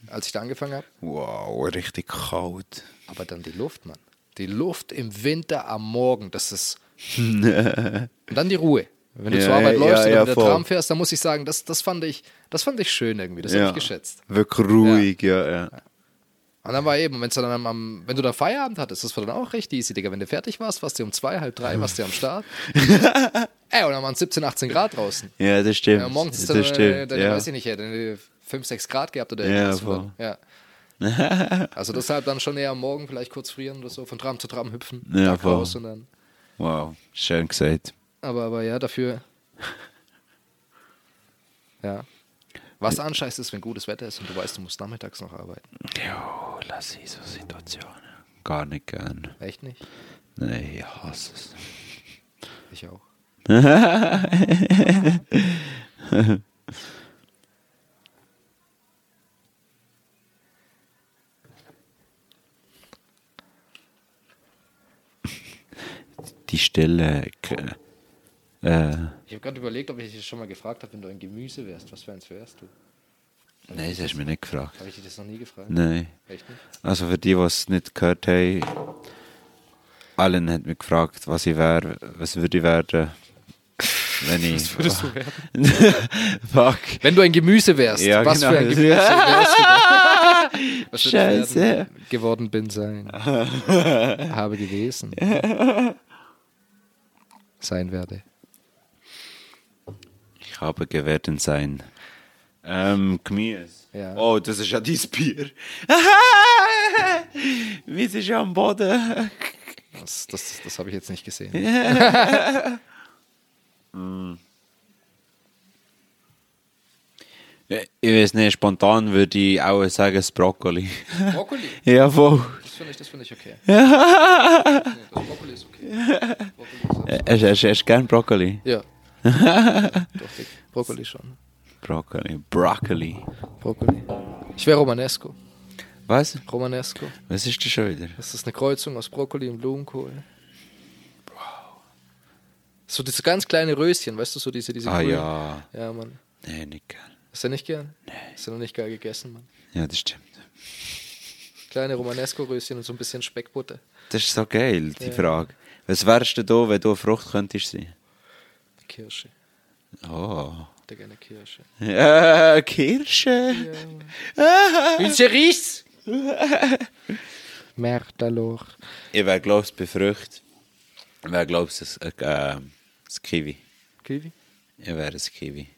als ich da angefangen habe. Wow, richtig kalt. Aber dann die Luft, Mann. Die Luft im Winter am Morgen, das ist. [laughs] und dann die Ruhe. Wenn du Ja, zur Arbeit ja, läufst ja, oder mit der voll. Tram fährst, dann muss ich sagen, das, das, fand, ich, das fand ich schön irgendwie. Das habe ich geschätzt. Wirklich ruhig, ja, ja. Und dann war eben, wenn's dann am, am, wenn du da Feierabend hattest, das war dann auch recht easy, Digga. Wenn du fertig warst, warst du um zwei, halb drei, warst du am Start. [laughs] Ey, und dann waren es 17, 18 Grad draußen. Ja, das stimmt. Ja, morgens ist das dann, stimmt. äh, dann ja. weiß ich nicht, ja, dann 5, 6 Grad gehabt oder Ja, irgendwas. voll. ja. [laughs] Also deshalb dann schon eher am Morgen vielleicht kurz frieren oder so, von Tram zu Tram hüpfen, Ja, voll. raus und dann. Wow, schön gesagt. Aber, aber ja, dafür. [laughs] Ja. Was anscheißt ist, wenn gutes Wetter ist und du weißt, du musst nachmittags noch arbeiten. Jo, lass ich so Situationen. Gar nicht gern. Echt nicht? Nee, ich hasse es. Ich auch. [laughs] Die Stelle. Äh, Ich habe gerade überlegt, ob ich dich schon mal gefragt habe, wenn du ein Gemüse wärst, was für eins wärst du? nein, das hast du mich nicht gefragt. Habe ich dich das noch nie gefragt? Nein. Echt nicht? Also für die, die es nicht gehört haben, Alan hat mich gefragt, was ich wäre, was würde ich werden, wenn ich... Was würdest du werden? [laughs] Fuck. Wenn du ein Gemüse wärst, Ja, was genau. für ein Gemüse wärst du? [laughs] Was Scheiße. werden? Geworden bin sein. [laughs] Habe gewesen. Sein werde. Ich habe geworden sein. Ähm, Gemüse. Ja. Oh, das ist ja dein Bier. [laughs] Wie ist ja am Boden? Das, das, das habe ich jetzt nicht gesehen. [laughs] Ich weiß nicht, spontan würde ich auch sagen, das Brokkoli. Brokkoli. [laughs] ja, voll. Das finde ich, das find ich okay. Nee, Brokkoli ist okay. Brokkoli ist hast, hast du gern Brokkoli? Ja. [laughs] Doch. Brokkoli schon. Brokkoli. Brokkoli. Brokkoli. Ich wäre Romanesco. Was? Romanesco. Was ist das schon wieder? Das ist eine Kreuzung aus Brokkoli und Blumenkohl. So diese ganz kleine Röschen, weißt du, so diese, diese Ah grünen. ja. Ja, Mann. Nee, nicht gern. Hast du nicht gern? Nee. Hast du noch nicht geil gegessen, Mann? Ja, das stimmt. Kleine Romanesco-Röschen und so ein bisschen Speckbutter. Das ist so geil, die Ja. Frage. Was wärst du da, wenn du eine Frucht könntest sein? Kirsche. Oh. Ich hätte gerne Kirsche. Ja, Kirsche. [laughs] Hülse Ries! [laughs] Merdaloch. Ich wäre, glaube ich, bei Frucht. Ich wäre, glaube ich, ein, äh, ein Kiwi. Kiwi? Ich wäre ein Kiwi.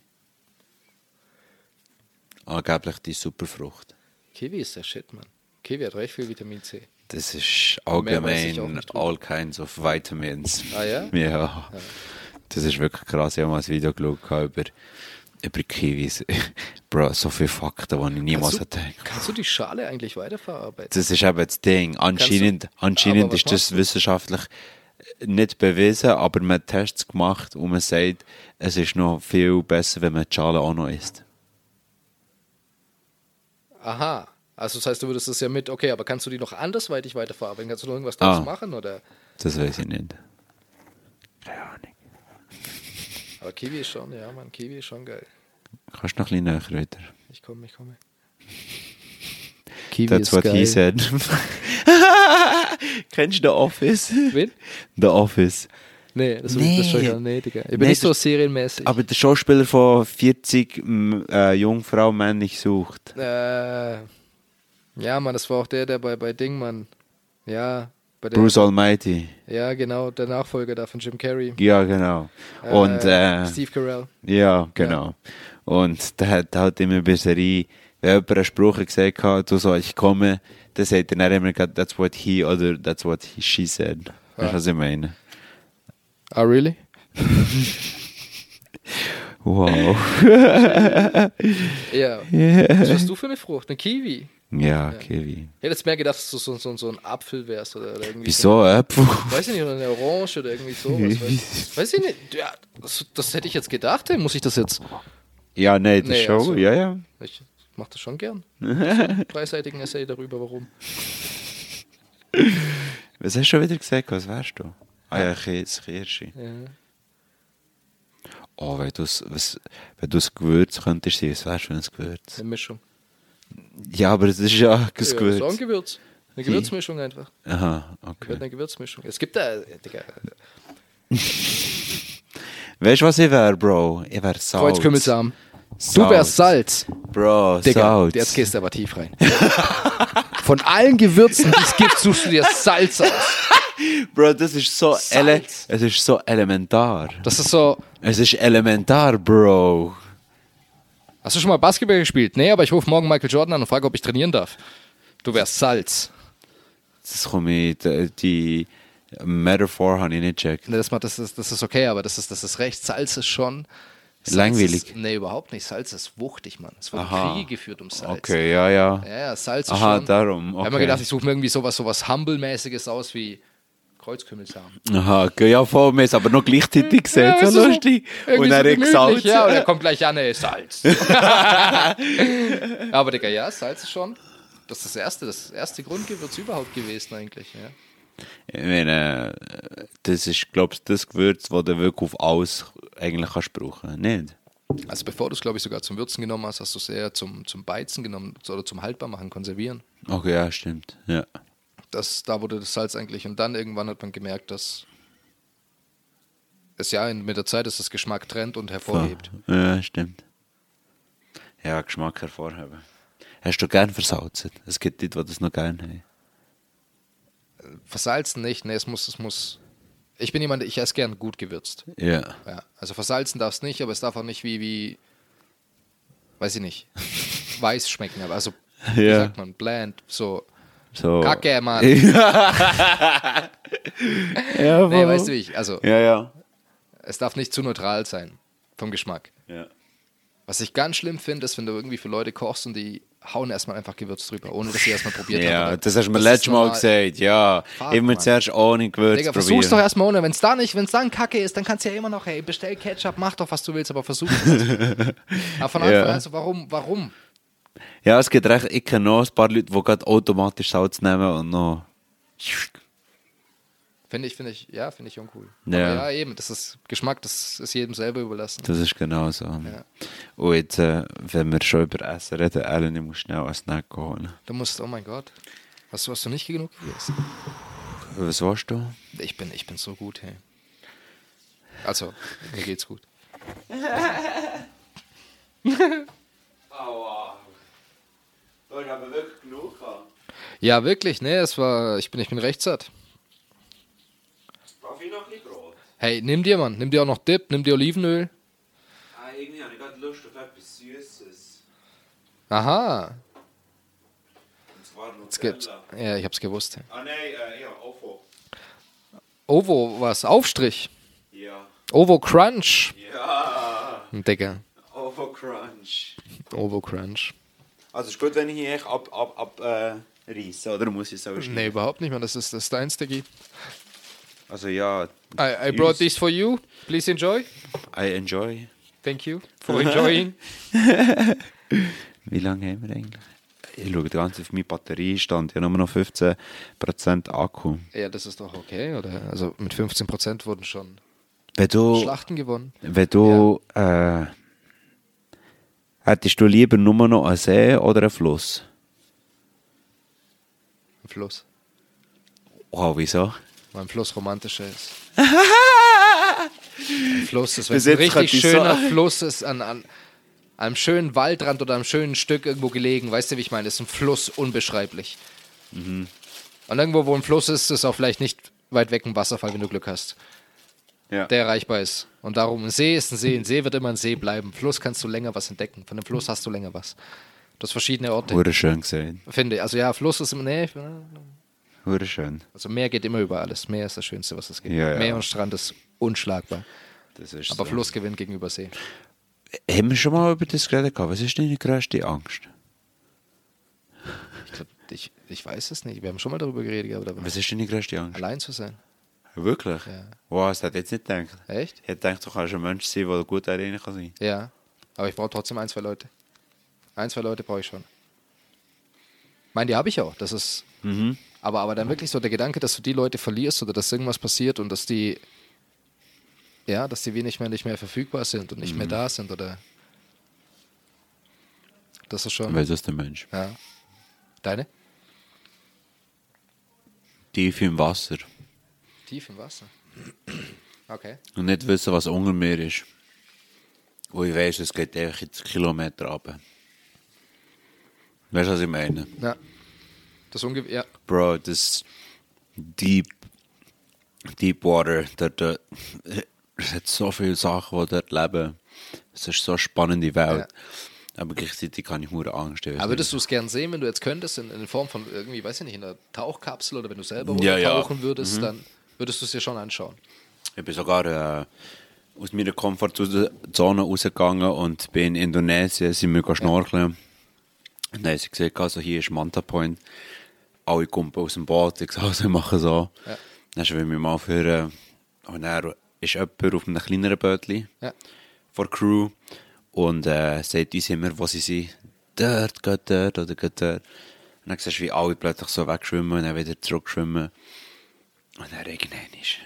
Angeblich die Superfrucht. Kiwi ist der Shit, Mann. Kiwi hat recht viel Vitamin C. Das ist allgemein all kinds of vitamins. Ah ja? Ja. Das ist wirklich krass. Ich habe mal ein Video geschaut über, über Kiwis. [laughs] Bro, so viele Fakten, die ich niemals Kannst hätte du, kannst du die Schale eigentlich weiterverarbeiten? Das ist eben das Ding. Anscheinend, Aber anscheinend ist das du? wissenschaftlich nicht bewiesen, aber man hat Tests gemacht und man sagt, es ist noch viel besser, wenn man die Schale auch noch isst. Aha. Also das heißt, du würdest das ja mit, okay, aber kannst du die noch andersweitig weiterverarbeiten? Kannst du noch irgendwas draus Ah. machen? Oder? Das weiß ich nicht. Keine Ahnung. Aber Kiwi ist schon, ja, Mann, Kiwi ist schon geil. Kannst du noch ein bisschen näher wieder? Ich komme, ich komme. [laughs] Kiwi That's what he said. [laughs] Kennst du The Office? Wen? The Office. Nee, das, Nee. das schon ja, nee, Digga. Ich bin Nee, nicht so serienmäßig. Aber der Schauspieler von 40 m, äh, Jungfrau männlich sucht. Äh, ja, Mann, das war auch der, der bei, bei Ding, Mann. Ja. Bruce Almighty. Ja, genau, der Nachfolger da von Jim Carrey. Ja, genau. Und äh, Steve Carell. Ja, genau. Und der hat halt immer bei Serie, wenn jemand einen Spruch gesagt hat, du so, ich komme, dann sagt er dann immer, gerade, that's what he oder that's what he, she said. Weißt du, was ich meine? Ah, really? [laughs] Wow. [laughs] Ja. [laughs] Was hast du für eine Frucht? Eine Kiwi? Ja, Kiwi. Ich hätte jetzt mehr gedacht, dass du so, so, so ein Apfel wärst oder, oder irgendwie Wieso? So, weiß ich nicht, oder eine Orange oder irgendwie sowas. [laughs] Weiß, weiß ich nicht. Ja, das, das hätte ich jetzt gedacht. Hey, muss ich das jetzt. Ja, nee, das Nee, schon, also- ja, ja. Ich mache das schon gern. So [laughs] dreiseitigen Essay darüber, warum. [laughs] Was hast du schon wieder gesagt, was wärst du? Ah ja, Käse, Kirsche. Ja. Oh, wenn du was, wenn Gewürz könntest was wärst du für ein Gewürz? Eine Mischung. Ja, aber es ist ja ein Ja, so ein Gewürz. Gewürz. Eine Gewürzmischung einfach. Aha, okay. eine Gewürzmischung. Es gibt da, Digga, [laughs] Weißt du, was ich wäre, Bro? Ich wäre Salz. Kreuzkümmelsamen. Du Salz. wärst Salz. Bro, Digga, Salz. jetzt gehst du aber tief rein. [laughs] Von allen Gewürzen, die es gibt, suchst du dir Salz aus. [laughs] Bro, das ist so, ele es ist so elementar. Das ist so. Es ist elementar, Bro. Hast du schon mal Basketball gespielt? Nee, aber ich rufe morgen Michael Jordan an und frage, ob ich trainieren darf. Du wärst Salz. Das kommt mit, äh, die Metaphor habe ich nicht gecheckt. Nee, Das, das, ist, das ist okay, aber das ist, das ist recht. Salz ist schon. Salz Langweilig. Ist, nee, überhaupt nicht. Salz ist wuchtig, Mann. Es wurden Aha. Kriege geführt um Salz. Okay, ja, ja. Ja, ja, Salz ist Aha, schon. darum, Ich habe mir okay. gedacht, ich suche mir irgendwie sowas, sowas Humble-mäßiges aus wie Kreuzkümmelsamen. Aha, okay, ja, wir haben es aber noch gleichzeitig gesehen, Ja, so lustig. Und er hat Salz. Ja, und er kommt gleich an, ey, Salz. [laughs] aber Digga, ja, Salz ist schon. Das ist das erste, das erste Grundgewürz überhaupt gewesen eigentlich. Ja. Ich meine, das ist, glaube ich, das Gewürz, das du wirklich auf alles eigentlich kannst brauchen. Nicht? Also bevor du es, glaube ich, sogar zum Würzen genommen hast, hast du es eher zum, zum Beizen genommen oder zum Haltbarmachen, konservieren. Okay, ja, stimmt. Ja. Das, da wurde das Salz eigentlich und dann irgendwann hat man gemerkt, dass es ja mit der Zeit ist das Geschmack trennt und hervorhebt. Ja, stimmt. Ja, Geschmack hervorheben. Hast du gern versalzen? Es gibt Leute, die das noch gern haben. Versalzen nicht, nee, es muss, es muss. Ich bin jemand, ich esse gern gut gewürzt. Ja. Ja, also versalzen darf es nicht, aber es darf auch nicht wie, wie, weiß ich nicht, [laughs] weiß schmecken. Aber also, wie Ja. sagt man, bland, so, So. Kacke, Mann. [laughs] ja, Nee, weißt du wie ich, also, Ja, ja. es darf nicht zu neutral sein vom Geschmack. ja. Was ich ganz schlimm finde, ist, wenn du irgendwie für Leute kochst und die hauen erstmal einfach Gewürz drüber, ohne dass sie erstmal probiert haben. Ja, das hast du mir letztes Mal gesagt. Ja, Fuck, immer Mann. zuerst ohne Gewürz Digga, probieren. versuch's doch erstmal ohne. Wenn es da nicht, wenn es dann Kacke ist, dann kannst du ja immer noch, hey, bestell Ketchup, mach doch, was du willst, aber versuch es. [laughs] aber von Anfang Ja. an so, warum, warum? Ja, es gibt recht, ich kenne noch ein paar Leute, die gerade automatisch Salz nehmen und noch. Finde ich, finde ich, ja, finde ich uncool. Ja. Aber ja, eben, das ist Geschmack, das ist jedem selber überlassen. Das ist genau so. Und jetzt, äh, wenn wir schon über Essen reden, Ellen, ich muss schnell einen Snack holen. Du musst, oh mein Gott. Hast du, hast du nicht genug gegessen? Was warst du? Ich bin, ich bin so gut, hey. Also, mir geht's gut. [laughs] Aua. Du hast aber wirklich genug gehabt. Ja, wirklich, ne, es war, ich bin, ich bin recht satt. Darf ich noch bisschen Brot? Hey, nimm dir, Mann, nimm dir auch noch Dip, nimm dir Olivenöl. Ah, irgendwie habe ich gerade Lust auf etwas Süßes. Aha, Und zwar es gibt's. Nutella. Ja, ich hab's gewusst. Ah, nein, äh, ja, Ofo. Ovo, was? Aufstrich. Ja. Ovo Crunch. Ja. Digga. Ofo Crunch. Ovo Crunch. Also, ist gut, wenn ich hier echt ab, ab, ab, äh, reisse, oder muss ich selber schneiden? Nee, überhaupt nicht, man. Das ist das deins, Diggi. Also, ja. I, I brought these for you. Please enjoy. I enjoy. Thank you [laughs] for enjoying. Wie lange haben wir eigentlich? Ich schaue die ganze Zeit auf meinen Batteriestand. Ich habe nur noch 15% Akku. ja, das ist doch okay, oder? Also mit 15% wurden schon Wenn du, Schlachten gewonnen. wenn du äh, hättest du lieber nur noch einen See oder einen Fluss? Ein Fluss. Wow, wieso? Weil ein Fluss romantischer ist. [laughs] ein Fluss ist, wenn es ein richtig ich schöner sagen. Fluss ist, an, an einem schönen Waldrand oder einem schönen Stück irgendwo gelegen. Weißt du, wie ich meine? Ist ein Fluss unbeschreiblich. Mhm. Und irgendwo, wo ein Fluss ist, ist auch vielleicht nicht weit weg ein Wasserfall, wenn du Glück hast, Ja. der erreichbar ist. Und darum, ein See ist ein See. Ein See wird immer ein See bleiben. Fluss kannst du länger was entdecken. Von dem Fluss hast du länger was. Du hast verschiedene Orte. Hure schön gesehen. Finde ich. Also ja, Fluss ist immer, nee, Hure schön. also Meer geht immer über alles. Meer ist das Schönste, was es gibt. Ja, ja. Meer und Strand ist unschlagbar. Das ist Aber so. Fluss gewinnt gegenüber See. Haben wir schon mal über das geredet? gehabt? Was ist deine größte Angst? Ich glaube, ich, ich weiß es nicht. Wir haben schon mal darüber geredet, aber Was ist deine größte Angst? allein zu sein. Wirklich? Ja. Wow, das hätte ich jetzt nicht gedacht. Echt? Ich hätte gedacht, du kannst ein Mensch sein, der gut alleine kann sein. Ja. Aber ich brauche trotzdem ein, zwei Leute. Ein, zwei Leute brauche ich schon. Ich meine, die habe ich auch. Das ist. Mhm. Aber, aber dann wirklich so der Gedanke, dass du die Leute verlierst oder dass irgendwas passiert und dass die. Ja, dass die wie nicht mehr, nicht mehr verfügbar sind und nicht Mhm. mehr da sind oder. Das ist schon. Weil das ist der Mensch. Ja. Deine? Tief im Wasser. Tief im Wasser. Okay. Und nicht wissen, was unter mir ist. Wo ich weiss, es geht einfach jetzt Kilometer runter. Weißt du, was ich meine? Ja. Das unge ja. Bro, das Deep, Deep Water, dort, dort, es hat so viele Sachen, die dort leben. Es ist so eine spannende Welt. Aber gleichzeitig kann ich nur Angst. weiss Aber würdest du es gern sehen, wenn du jetzt könntest, in, in Form von irgendwie, weiß ich nicht, in einer Tauchkapsel oder wenn du selber Ja, ja. tauchen würdest, dann würdest du es dir schon anschauen. Ich bin sogar äh, aus meiner Komfortzone rausgegangen und bin in Indonesien, sind wir ja. schnorcheln. Und dann haben sie gesagt, also hier ist Manta Point. Alle kommen aus dem Boot. Ich sage, [laughs] also, wir machen so. Ja. Dann schwimmen wir mal führen. Und dann ist jemand auf einem kleineren Bötchen Ja. von der Crew und äh, sagt uns immer, wo sie sind. Dort, geht dort oder geht dort. Und dann siehst du, wie alle plötzlich so wegschwimmen und dann wieder zurückschwimmen. Und dann irgendwann ist...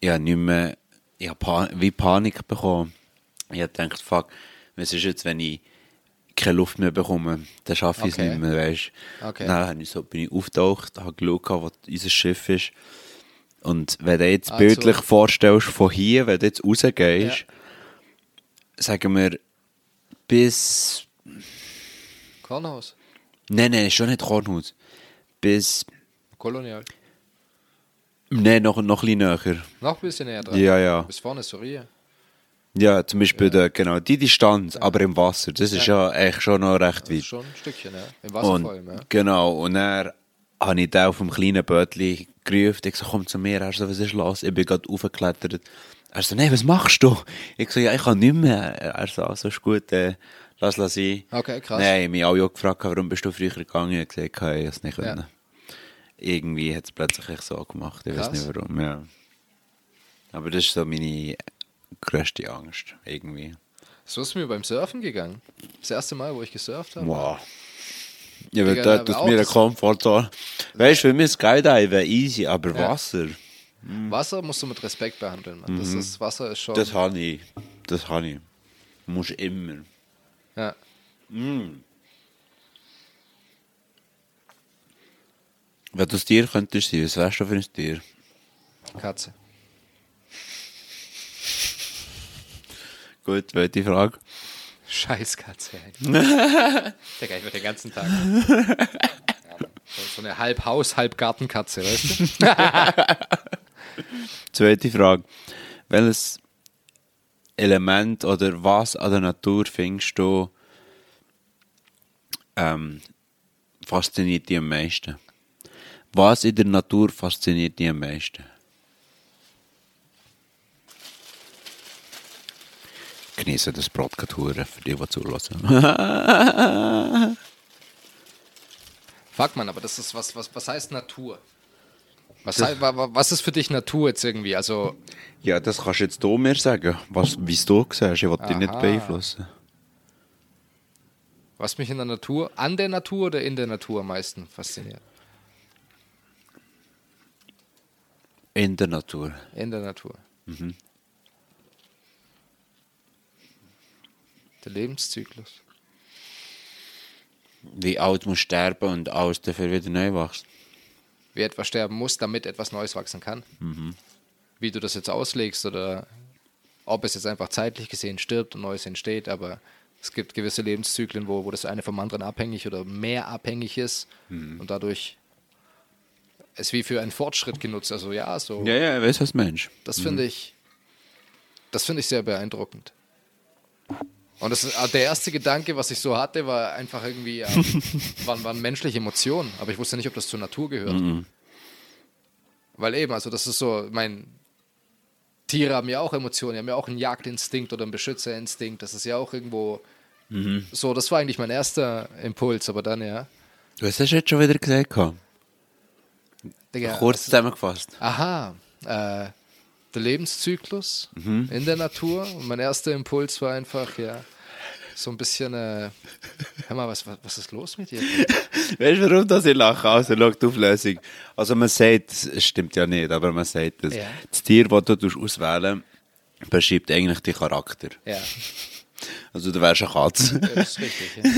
Ich habe nicht mehr... Ich habe pa wie Panik bekommen. Ich habe gedacht, fuck, was ist jetzt, wenn ich keine Luft mehr bekomme? Dann schaffe ich Okay. es nicht mehr, weißt du. Okay. Dann ich so, bin ich aufgetaucht, habe geschaut, wo unser Schiff ist. Und wenn du jetzt Also- bildlich vorstellst, von hier, wenn du jetzt rausgehst, sagen wir, bis. Kornhaus. Nein, nein, schon nicht Kornhaus. Bis. Kolonial. Nein, noch, noch ein bisschen näher. Noch ein bisschen näher dran. Ja, ja. Bis vorne Soria. Ja, zum Beispiel Da, genau, die Distanz, aber im Wasser. Das ist ja eigentlich schon noch recht weit. schon ein Stückchen, ja. Im Wasser Und, vor allem, ja. Genau, und dann habe ich den auf dem kleinen Bötchen gerufen. Ich so, komm zu mir. Er so, was ist los? Ich bin gerade aufgeklettert. Er so, nee, was machst du? Ich so, ja, ich kann nicht mehr. Er so, also ist gut, äh, lass lass sein. Okay, krass. Nein, mich auch gefragt, warum bist du früher gegangen? Ich habe gesagt, ich es nicht Ja. können. Irgendwie hat es plötzlich so gemacht. Ich weiß Krass. nicht warum, ja. Aber das ist so meine grösste Angst, irgendwie. So ist mir beim Surfen gegangen. Das erste Mal, wo ich gesurft habe. Wow. Ja, weil dort aus meiner das- Komfortzone. Weißt du, für mich ist Skydive easy, aber Ja. Wasser, Wasser musst du mit Respekt behandeln, Mann. Das ist, Wasser ist schon. Mhm. das habe ich. Das habe ich. Muss immer. ja. Wenn du ein Tier könntest sein, was wärst du für ein Tier? Katze. Gut, zweite Frage. Scheiß Katze. Digga, ich würde den ganzen Tag. So eine halb Haus, halb Gartenkatze, weißt du? [laughs] Zweite Frage. Welches Element oder was an der Natur findest du ähm, fasziniert dich am meisten? Was in der Natur fasziniert dich am meisten? Genieße das Brot gerade für die, die zulassen. [laughs] Fuck man, aber das ist was, was, was heißt Natur? Was, wa- was ist für dich Natur jetzt irgendwie? Also, ja, das kannst jetzt du mir sagen, was, wie es du siehst. Ich will dich nicht beeinflussen. was mich in der Natur, an der Natur oder in der Natur am meisten fasziniert? In der Natur. In der Natur. Der Lebenszyklus. Wie alt muss sterben und alles dafür wieder neu wachsen. Wie etwas sterben muss, damit etwas Neues wachsen kann. Wie du das jetzt auslegst oder ob es jetzt einfach zeitlich gesehen stirbt und Neues entsteht, aber es gibt gewisse Lebenszyklen, wo, wo das eine vom anderen abhängig oder mehr abhängig ist und dadurch es wie für einen Fortschritt genutzt. Also ja, so. Ja, ja, ich weiß was Mensch. Das finde ich, das finde ich sehr beeindruckend. Und das, ist- ah, der erste Gedanke, was ich so hatte, war einfach irgendwie, ähm, [laughs] waren, waren menschliche Emotionen. Aber ich wusste nicht, ob das zur Natur gehört. Weil eben, also das ist so, mein, Tiere haben ja auch Emotionen, die haben ja auch einen Jagdinstinkt oder einen Beschützerinstinkt. Das ist ja auch irgendwo so, das war eigentlich mein erster Impuls, aber dann ja. Du hast es jetzt schon wieder gesagt. gehabt. Digga, Kurz zusammengefasst. Aha, äh, der Lebenszyklus in der Natur. Und mein erster Impuls war einfach, ja, so ein bisschen, äh, hör mal, was, was, was ist los mit dir? [laughs] Weißt du, warum das ich lache? Also, schau die Auflösung. Also, man sagt, es stimmt ja nicht, aber man sagt, dass Ja. das Tier, das du auswählen beschreibt eigentlich deinen Charakter. Ja, Also, du wärst eine Katze. ja, das ist richtig. Ja. [laughs]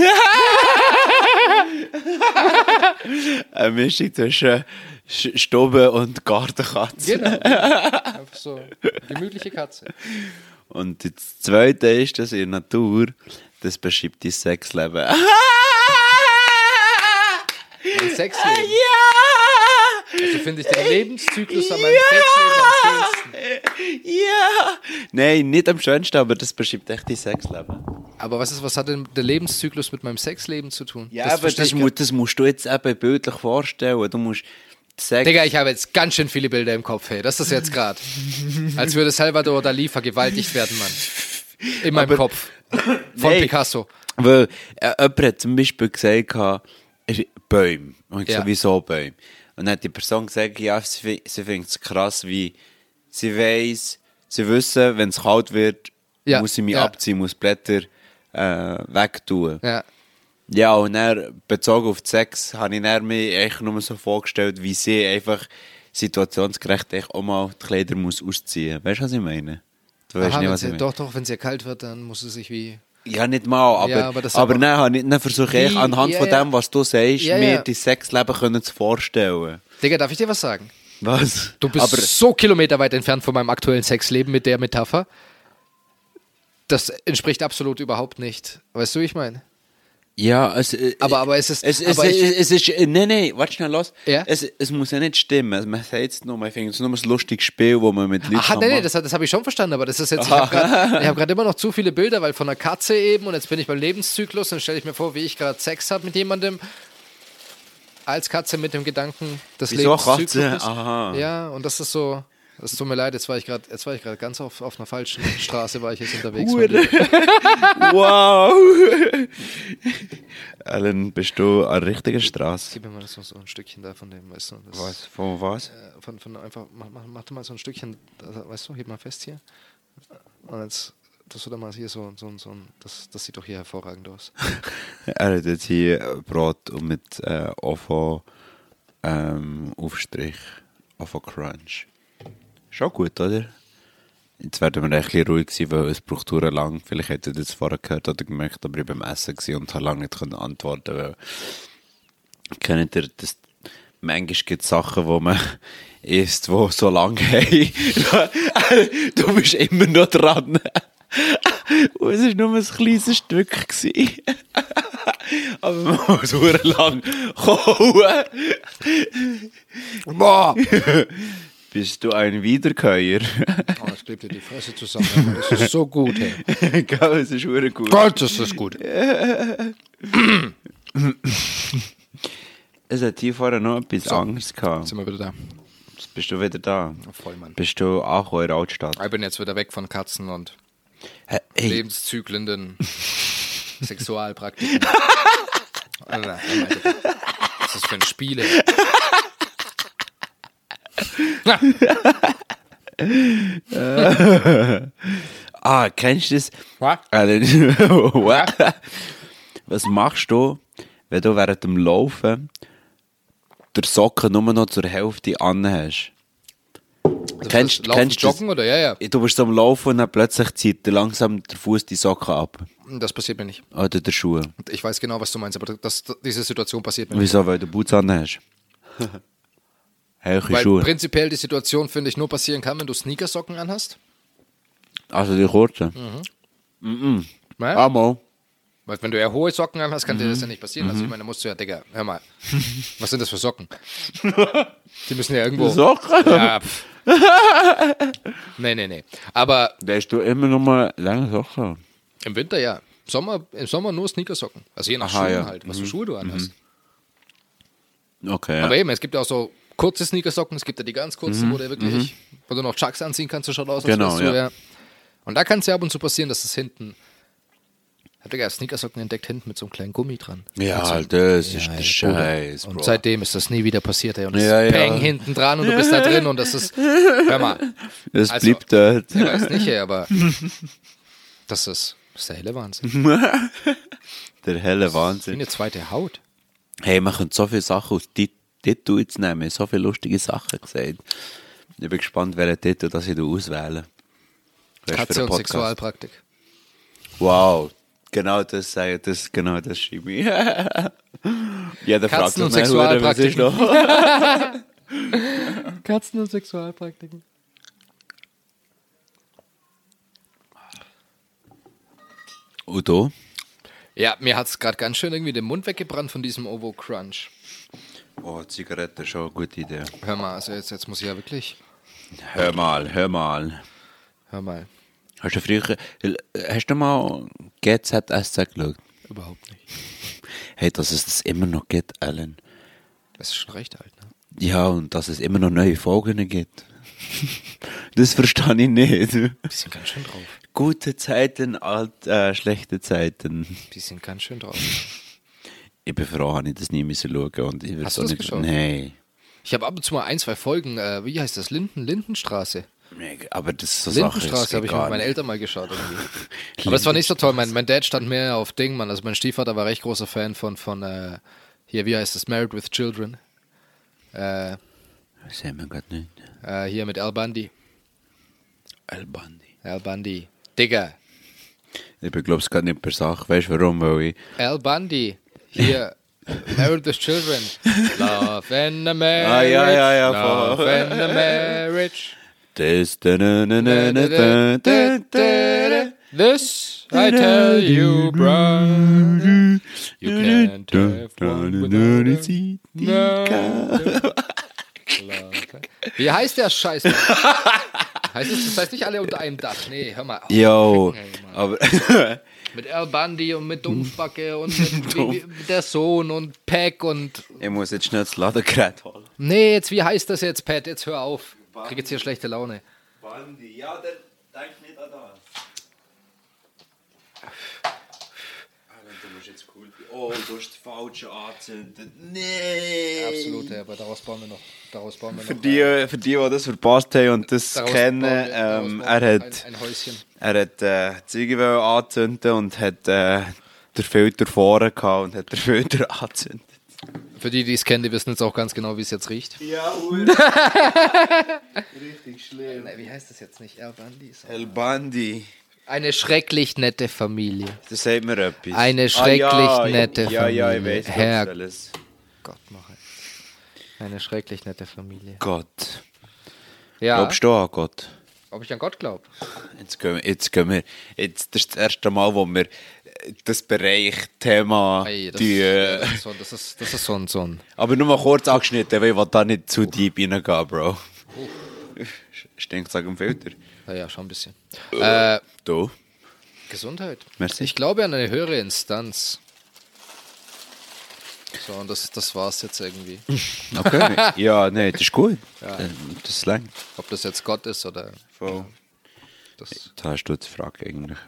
[laughs] Eine Mischung zwischen Sch- Stube und Gartenkatze. Genau. [laughs] Einfach so, gemütliche Katze. Und das Zweite ist, dass in der Natur, das beschreibt dein Sexleben. [laughs] Sexleben. Ja! Also finde ich den Lebenszyklus an meinem Sexleben am schönsten. Ja! Nein, nicht am schönsten, aber das beschreibt echt dein Sexleben. Aber was, ist, was hat denn der Lebenszyklus mit meinem Sexleben zu tun? Ja, aber verstehe das, ich mu das musst du jetzt eben bildlich vorstellen. Du musst Sex... Digga, ich habe jetzt ganz schön viele Bilder im Kopf, hey. Das ist jetzt gerade. [laughs] Als würde Salvador Dali vergewaltigt werden, Mann. In meinem Aber- Kopf. [laughs] Von Nein. Picasso. Weil äh, jemand hat zum Beispiel gesagt, Bäume. Und ich Ja. sowieso Bäume. Und dann hat die Person gesagt, ja, sie, sie findet es krass, wie sie weiss, sie wissen, wenn es kalt wird, Ja, muss sie mich ja. abziehen, muss Blätter äh, wegtun. Ja. Ja, und dann, bezogen auf Sex, habe ich dann mir eigentlich nur so vorgestellt, wie sie einfach situationsgerecht echt auch mal die Kleider muss ausziehen muss. Weißt du, was ich meine? Du weißt Aha, nicht, was ich meine. doch, doch, wenn es ihr kalt wird, dann muss sie sich wie. Ja, nicht mal, aber, Ja, aber aber, dann, dann versuche ich anhand ja, von dem, was du sagst, Ja, mir ja. dein Sexleben können zu vorstellen. Digga, darf ich dir was sagen? Was? Du bist aber, so kilometerweit entfernt von meinem aktuellen Sexleben mit der Metapher. Das entspricht absolut überhaupt nicht. Weißt du, wie ich meine? Ja, es, äh, Aber- aber es ist- Es, es, aber ich- es, ist. äh, Nee, nee, warte schnell los. Ja? Es, es muss ja nicht stimmen. Man sagt es nur, ich finde es nur ein lustiges Spiel, wo man mit Leuten kann nee, nee, das, das habe ich schon verstanden, aber das ist jetzt, ich habe [laughs] gerade hab immer noch zu viele Bilder, weil von einer Katze eben und jetzt bin ich beim Lebenszyklus und stelle ich mir vor, wie ich gerade Sex habe mit jemandem als Katze mit dem Gedanken des Wieso Katze? Lebenszyklus. Aha. Ja, und das ist so, das tut mir leid, jetzt war ich gerade, jetzt war ich gerade ganz auf, auf einer falschen Straße, war ich jetzt unterwegs. [laughs] wow! [laughs] Alan, bist du an der richtigen Straße? Gib mir mal so, so ein Stückchen da von dem, weißt du. Das, Was? Von was? Äh, Von, von einfach, mach, mach, mach du mal so ein Stückchen, weißt du, heb mal fest hier. Und jetzt tust du da mal hier so, so, so ein, das, das sieht doch hier hervorragend aus. [laughs] Er hat jetzt hier Brot und mit äh, Ovo ähm, Aufstrich, Ovo Crunch. Schon gut, oder? Jetzt werden wir ein bisschen ruhig sein, weil es braucht lang. Vielleicht hättet ihr das vorher gehört oder gemerkt, aber ich war beim Essen und habe lange nicht antworten weil Kennt ihr das? manchmal gibt es Sachen, wo man [laughs] isst, die so lange haben. [laughs] du bist immer noch dran. [laughs] Und es war nur ein kleines Stück. gewesen. Aber man muss lang kauen. Boah! Bist du ein Wiederkäuer? [laughs] Oh, das klebt dir die Fresse zusammen. Das ist so gut, hey. [laughs] Gell, es ist verdammt gut. Gott, ist das gut. Es hat hier vorher noch etwas anderes gehabt. Sind wir wieder da? Jetzt bist du wieder da. Voll, Mann. Bist du angekommen in der Altstadt? Ich bin jetzt wieder weg von Katzen und Hey, Lebenszyklen, [laughs] Sexualpraktiken. Oh. Was ist das für ein Spiel? ey? [laughs] ah, kennst du das? Was? [laughs] What? Was machst du, wenn du während dem Laufen der Socken nur noch zur Hälfte an hast? Also Kennst- das kennst du das? Joggen oder? Ja, ja. Du bist am Laufen und dann plötzlich zieht langsam der Fuß die Socken ab. Das passiert mir nicht. Oder der Schuh. Ich weiß genau, was du meinst, aber das, diese Situation passiert mir nicht. Wieso? Weil du Boots an hast. [laughs] Helche Weil Schuhe. prinzipiell die Situation, finde ich, nur passieren kann, wenn du Sneakersocken anhast. Also die kurzen. Ja? Ah, mal. Weil wenn du ja hohe Socken anhast, kann dir Mhm. das ja nicht passieren. Also ich meine, da musst du ja, Digga, hör mal. [laughs] Was sind das für Socken? [laughs] Die müssen ja irgendwo. Socken? Ja, pff. [laughs] nee, nee, nee. Aber Da hast du immer noch mal lange Socken. im Winter ja. Sommer, Im Sommer nur Sneakersocken. Also je nach Aha, Schuhen ja. Mhm. halt, was für Schuhe du anhast. Okay. Aber eben, es gibt ja auch so kurze Sneakersocken, es gibt ja die ganz kurzen, wo du wirklich, wo du noch Chucks anziehen kannst, so schaut aus, Mhm. Genau, wärst du, ja. ja. Und da kann es ja ab und zu passieren, dass es hinten. Habt ihr ja Sneakersocken entdeckt, hinten mit so einem kleinen Gummi dran? Ja, Also, das ist ja, der Bruder. Scheiß, Und seitdem ist das nie wieder passiert, ey. Und es Ja, ist ja. Peng hinten dran und du bist da [laughs] drin und das ist. Hör mal. Es also- bleibt dort. Ich weiß nicht, ey, aber. Das ist, das ist der helle Wahnsinn. [laughs] Der helle Wie Wahnsinn. eine zweite Haut. Hey, man könnte so viele Sachen aus Tit- Titel jetzt nehmen. So viele lustige Sachen gesagt. Ich bin gespannt, welchen Titel das ich auswähle. Katze und? Sexualpraktik. Wow. Genau das sage das, genau das schreibe ich. [laughs] Jeder fragt Katzen und sich, "Hure, was ist Sexualpraktiken." noch? [laughs] Katzen und Sexualpraktiken. Udo? Ja, mir hat es gerade ganz schön irgendwie den Mund weggebrannt von diesem Ovo Crunch. Oh, Zigarette, schon eine gute Idee. Hör mal, also jetzt, jetzt muss ich ja wirklich. Hör mal, hör mal. Hör mal. Hast du früher, hast du mal GZSZ geschaut? Überhaupt nicht. [laughs] Hey, dass es das immer noch gibt, Alan. Das ist schon recht alt, ne? Ja, und dass es immer noch neue Folgen gibt. [laughs] das verstehe ich nicht. Die sind ganz schön drauf. Gute Zeiten, alt, äh, schlechte Zeiten. Die sind ganz schön drauf. Ich bin froh, habe ich das nie müssen schauen. Und ich Hast du das nicht, geschaut? Nee. Ich habe ab und zu mal ein, zwei Folgen, äh, wie heißt das? Linden, Lindenstraße. Aber das ist so. Lindenstraße habe ich mit meinen Eltern mal geschaut. [laughs] Aber es war nicht so toll. Mein, mein Dad stand mehr auf Ding, Mann. Also mein Stiefvater war recht großer Fan von, von äh, hier, wie heißt das? Married with Children. Äh, Das sehen wir gerade nicht. äh, hier mit Al Bundy. El Bandi. Al Bundy. Digga. Ich glaube es gerade nicht per Sache. Weißt du warum? Weil ich. Al Bundy. Hier. Married with Children. Love and a marriage. Ah, ja, ja, ja, Love voll. and a marriage. Das. Da, da, da. This I tell you, brother. You can't have one without a-. Wie heißt der Scheiß? heißt es, das heißt nicht alle unter einem Dach. Nee, hör mal. Yo, aber [laughs] Mit Al Bundy und mit [laughs] Dumpfbacke und mit, wie, wie, der Sohn und Peck und. ich muss jetzt schnell das Ladegerät holen. Nee, jetzt, wie heißt das jetzt, Pat? Jetzt hör auf. Ich krieg jetzt hier schlechte Laune. Bandi, ja, dann denk nicht an das. Du musst jetzt cool Oh, du hast die falsche angezündet. Nee! Absolut, ja, aber daraus bauen wir noch. Daraus bauen wir noch. Für die, für die, die das verpasst haben und das daraus kennen, bauen wir- ähm, er hat, Ein, ein Häuschen. Er hat äh, wollen anzünden und hat äh, den Filter vorne gehabt und hat den Filter [laughs] angezündet. Für die, die es kennen, die wissen jetzt auch ganz genau, wie es jetzt riecht. Ja, [laughs] Richtig schlimm. Wie heißt das jetzt nicht? Al Bundy ist El Bandi. Eine schrecklich nette Familie. Das sagt mir etwas. Eine schrecklich ja, nette ja, Ja, ja, ich Familie. weiß, Herr- alles. Gott, mach. Eine schrecklich nette Familie. Gott. Ja, Glaubst du an Gott? Ob ich an Gott glaube. Jetzt gehen, wir, jetzt gehen wir. Jetzt, das ist das erste Mal, wo wir das Bereich Thema. Ey, das, die, ja, äh, das, ist so, das, ist, das ist so ein, so ein aber nur mal kurz angeschnitten, weil ich will da nicht zu deep reingehen, Bro. Stinkt sag im Filter. naja, schon ein bisschen. Äh, Du? Gesundheit. Merci. Ich glaube an eine höhere Instanz. So, und das, das war's jetzt irgendwie. [laughs] Okay. ja, nee, das ist gut. Äh, Das ist lang. Ob das jetzt Gott ist oder Voll. das. Da hast du die Frage eigentlich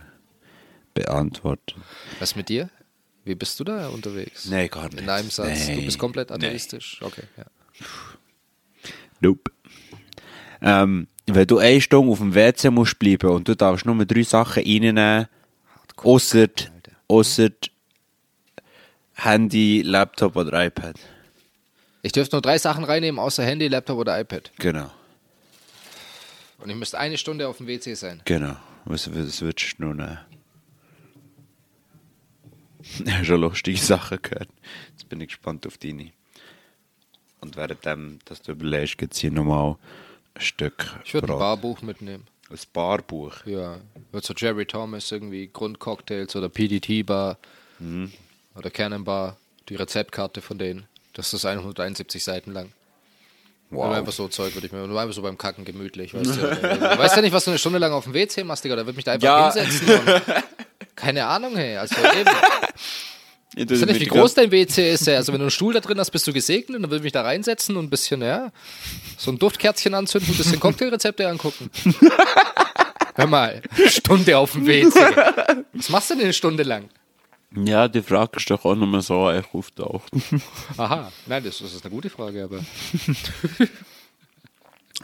beantwortet. Was mit dir? Wie bist du da unterwegs? Nee, gar nicht. In einem Satz. Nee. Du bist komplett Nee. atheistisch. Okay, ja. Nope. Ähm, wenn du eine Stunde auf dem WC musst bleiben und du darfst nur drei Sachen reinnehmen, ausser, ausser Handy, Laptop oder iPad. Ich dürfte nur drei Sachen reinnehmen, außer Handy, Laptop oder iPad. Genau, Und ich müsste eine Stunde auf dem WC sein. genau. Was, was würdest du nehmen? [laughs] Ich habe schon lustige Sachen gehört. Jetzt bin ich gespannt auf deine. Und währenddem, dass du überlegst, gibt es hier nochmal ein Stück Ich würde ein. Barbuch mitnehmen. Ein Barbuch. Ja, wird so Jerry Thomas irgendwie Grundcocktails oder PDT Bar Mhm. Oder Cannon Bar, die Rezeptkarte von denen. Das ist 171 Seiten lang. Wow. Einfach so Zeug würde ich mir, nur einfach so beim Kacken gemütlich. Weißt du, [laughs] du weißt ja nicht, was du eine Stunde lang auf dem WC machst, Digga. Da wird mich da einfach Ja. hinsetzen. [laughs] Keine Ahnung, hey. Also eben. Ich Ich weiß ja nicht, wie groß dein WC ist. Ja. Also wenn du einen Stuhl da drin hast, bist du gesegnet. Dann würde ich mich da reinsetzen und ein bisschen, ja, so ein Duftkerzchen anzünden, ein bisschen Cocktailrezepte angucken. [laughs] Hör mal, Stunde auf dem WC. Was machst du denn eine Stunde lang? Ja, die Frage ist doch auch nochmal so echt auftaucht. [laughs] Aha, nein, das, das ist eine gute Frage, aber. [laughs]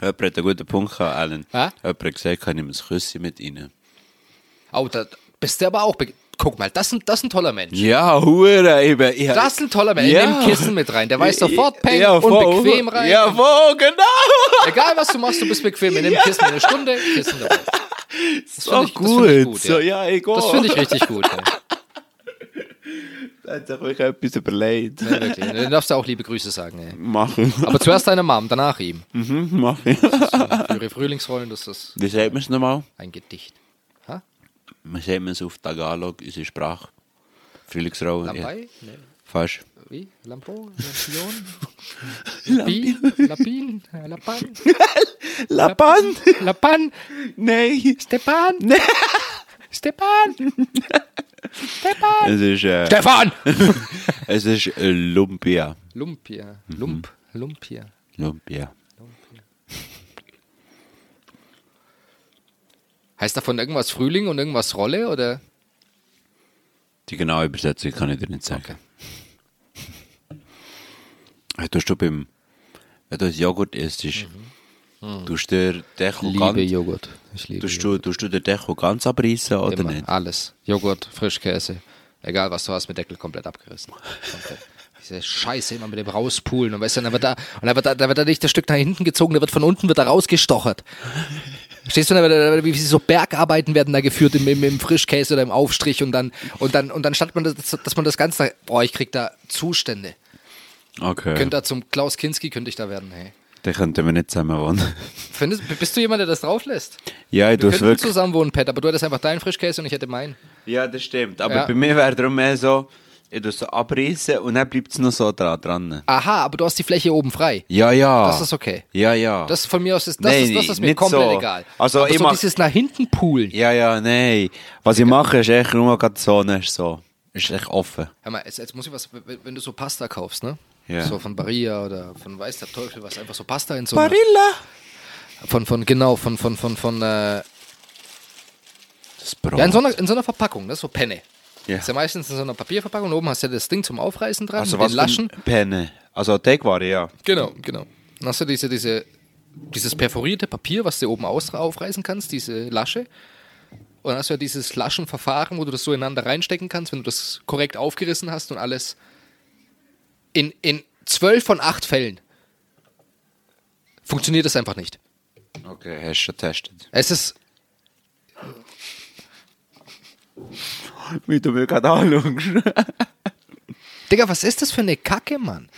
Jemand hat einen guten Punkt gehabt, Alan. Hä? Jemand hat gesagt, kann ich mir ein Küsschen mit ihnen. Oh, da bist du aber auch. Guck mal, das ist ein, das ist ein toller Mensch. Ja, Hure, eben. Ich, Das ist ein toller Mensch. Ja. Ja. Nimm Kissen mit rein. Der weiß sofort, peng ja, und voll. bequem rein. Ja, voll, genau. Egal, was du machst, du bist bequem. Nimm [laughs] Kissen eine Stunde, Kissen dabei. So find ich- das gut. find ich gut, so, ja. ja, egal. Das finde ich richtig gut. Ja. Da hat sich wirklich etwas überlegt. Ja, wirklich. Dann darfst du auch liebe Grüße sagen. Ey. Machen. Aber zuerst deiner Mom, danach ihm. Mhm, machen. Für ihre Frühlingsrollen, das ist Wie sagt man es nochmal? ein Gedicht. Ha? Wie sagt man es auf Tagalog, unsere Sprache? Frühlingsrolle. Ja. Lampai? Nee. Fast. Wie? Lampo? Lampion? [laughs] Lapin? Lapin? Äh, Lapan? [laughs] Lapan? Lapan? [laughs] Nein. Stepan? Stepan? Stepan? Es ist, äh, Stefan! [laughs] es ist äh, Lumpia. Lumpia. Lump. Lumpia. Lumpia. Heißt davon irgendwas Frühling und irgendwas Rolle oder? Die genaue Übersetzung kann ich dir nicht sagen. Hey, Tust du beim, wenn du das Joghurt isst, tust du den Deckel Liebe ganz, Joghurt. Ich liebe tust du, tust du den Deckel ganz abreißen oder Immer. nicht? Alles. Joghurt, Frischkäse. Egal was du hast, mit Deckel komplett abgerissen. Komplett. Diese Scheiße immer mit dem rauspulen und weißt du, dann wird da, und dann wird da, da wird da nicht das Stück nach hinten gezogen, da wird von unten wird da rausgestochert. Verstehst du, da wie so Bergarbeiten werden da geführt im, im, im Frischkäse oder im Aufstrich und dann, und dann, und dann statt man das, dass man das Ganze, boah, ich krieg da Zustände. Okay. Könnte da zum Klaus Kinski könnte ich da werden, hey. Den könnten wir nicht zusammen wohnen. [laughs] Findest, bist du jemand, der das drauf lässt? ja, ich Wir könnten wirklich. zusammen wohnen, Pat, aber du hättest einfach deinen Frischkäse und ich hätte meinen. Ja, das stimmt. Aber Ja. bei mir wäre darum mehr so, ich tue so abreißen und dann bleibt es noch so dran. dran. Aha, aber du hast die Fläche oben frei. Ja, ja. Das ist okay. Ja, ja. Das von mir aus ist das, Nein, ist, das ist mir nicht komplett so. egal. Also aber ich so mach- dieses nach hinten poolen. ja, ja, nein. Was ich mache, ist echt nur gerade so, ne, ist so. Ist echt offen. Hör mal, jetzt, jetzt muss ich was, wenn du so Pasta kaufst, ne? Ja. So von Barilla oder von weiß der Teufel was, einfach so Pasta in so einer, Barilla! von, von, genau, von, von, von, von, äh, Das Brot. ja, in so einer, in so einer Verpackung, ne? So Penne. Ja. Ist ja meistens in so einer Papierverpackung und oben hast du ja das Ding zum Aufreißen dran, also mit was den Laschen. Penne? Also Teigware, ja. Genau, genau. Dann hast du diese, diese, dieses perforierte Papier, was du oben aus, aufreißen kannst, diese Lasche. Und dann hast du ja dieses Laschenverfahren, wo du das so ineinander reinstecken kannst, wenn du das korrekt aufgerissen hast und alles in, in zwölf von acht Fällen funktioniert das einfach nicht. Okay, hast du schon getestet. Es ist, Wie du mir gerade anschaust. Digga, was ist das für eine Kacke, Mann?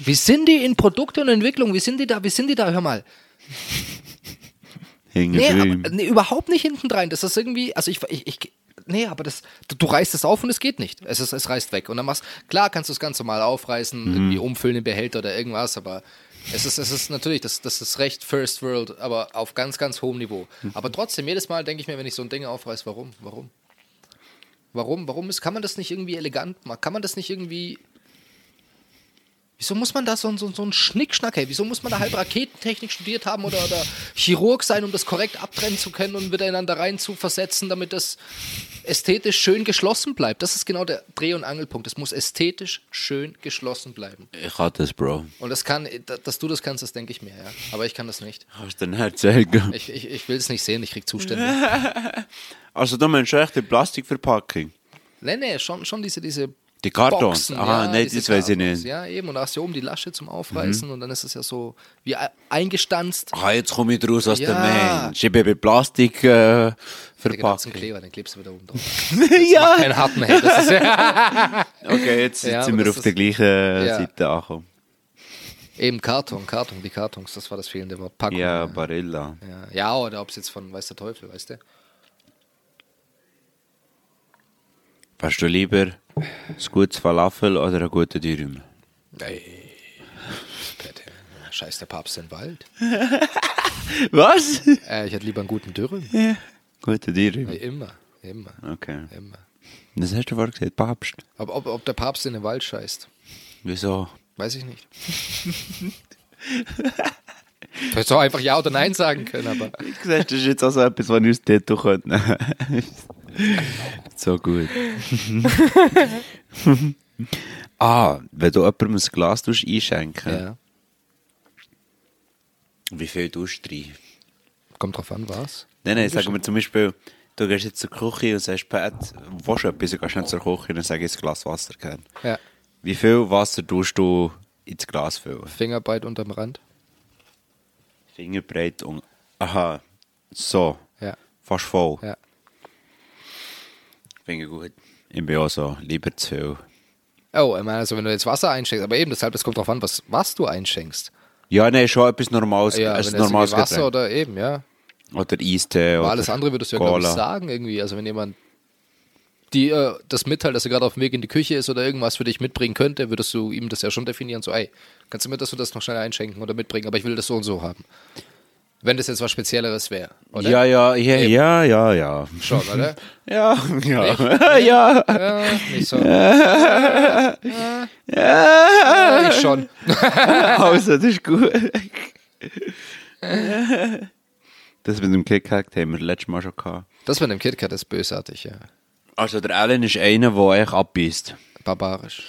Wie sind die in Produkte und Entwicklung? Wie sind die da? Wie sind die da? Hör mal. Hängen Nee, aber, nee überhaupt nicht hinten rein. Das ist irgendwie, also ich, ich, ich nee, aber das, du, du reißt es auf und es geht nicht. Es, ist, es reißt weg. Und dann machst, klar kannst du es ganz normal aufreißen, Mhm. irgendwie umfüllen in Behälter oder irgendwas, aber es ist, es ist natürlich, das, das ist recht First World, aber auf ganz, ganz hohem Niveau. Mhm. Aber trotzdem, jedes Mal denke ich mir, wenn ich so ein Ding aufreiß, warum? Warum? Warum? Warum ist, kann man das nicht irgendwie elegant machen? Kann man das nicht irgendwie. Wieso muss man da so, so, so einen Schnickschnack, hey? Wieso muss man da halb Raketentechnik studiert haben oder, oder Chirurg sein, um das korrekt abtrennen zu können und miteinander rein zu versetzen, damit das ästhetisch schön geschlossen bleibt? Das ist genau der Dreh- und Angelpunkt. Es muss ästhetisch schön geschlossen bleiben. Ich hatte das, Bro. Und das kann, dass du das kannst, das denke ich mir, ja. Aber ich kann das nicht. Hast du den erzählen? Ich, ich, ich will es nicht sehen, ich krieg Zustände. [laughs] Also, du meinst echt die Plastikverpackung? nee, nee, schon, schon diese, diese Die Kartons? Boxen, Aha, ja, nee, das weiß ich nicht. Ja, eben. Und da hast du oben die Lasche zum Aufreißen und dann ist es ja so wie eingestanzt. Ah, jetzt komme ich draus, was Ja. der Mensch. Ich bin bei Plastik äh, verpackt. Kleber, den klebst du wieder oben drauf. [laughs] ja! Kein harten Head. Okay, jetzt, [laughs] Ja, sind wir auf der gleichen Ja. Seite angekommen. eben Karton, Karton, die Kartons, das war das fehlende Wort. Packung. Ja, Barilla. ja. ja, oder ob es jetzt von weiß der Teufel, weißt du? Wärst du lieber ein gutes Falafel oder ein guter Dürüm? Bitte. Scheiß der Papst in den Wald. [laughs] Was? Äh, ich hätte lieber einen guten Dürren. Ja. Guter Dürüm. Ja, immer, immer, Okay. immer. Das hast du vorhin gesagt, Papst. Aber ob, ob der Papst in den Wald scheißt, Wieso? weiß ich nicht. [laughs] Du hättest auch einfach Ja oder Nein sagen können, aber. Ich gesagt, das ist jetzt auch so etwas, was ich aus Tattoo könnte. so gut. [laughs] ah, wenn du jemandem ein Glas einschenken Ja. wie viel tust du rein? Kommt drauf an, was? Nein, nein, sagen wir zum Beispiel, du gehst jetzt zur Küche und sagst, Pat, willst du etwas? Du gehst nicht zur Küche und dann sag ich ein Glas Wasser gern. Ja. Wie viel Wasser tust du ins Glas füllen? Fingerbreit unterm Rand. Fingerbreit und... Aha, so, Ja. fast voll. Ja. Finde ich gut. Ich bin auch so, lieber zu viel. Oh, ich meine, also wenn du jetzt Wasser einschenkst, aber eben deshalb, es kommt drauf an, was, was du einschenkst. Ja, nein, schon etwas Normales, Ja, ein wenn normales Wasser Getränk. oder eben, ja. Oder Eistee Aber oder alles andere würdest du ja, glaube ich, sagen irgendwie. Also wenn jemand die äh, das mitteilt, dass er gerade auf dem Weg in die Küche ist oder irgendwas für dich mitbringen könnte, würdest du ihm das ja schon definieren, so, ey, kannst du mir das und das noch schnell einschenken oder mitbringen, aber ich will das so und so haben. Wenn das jetzt was Spezielleres wäre, oder? Ja, ja, ja, Eben. ja, ja, ja. Schon, oder? [laughs] Ja, ja, [laughs] ja. Ja, nicht so. Ja, ich schon. Also, das ist gut. Das mit dem KitKat haben wir letztes Mal schon gehabt. Das mit dem KitKat ist bösartig, ja. Also, der Alan ist einer, der echt abbeißt. Barbarisch.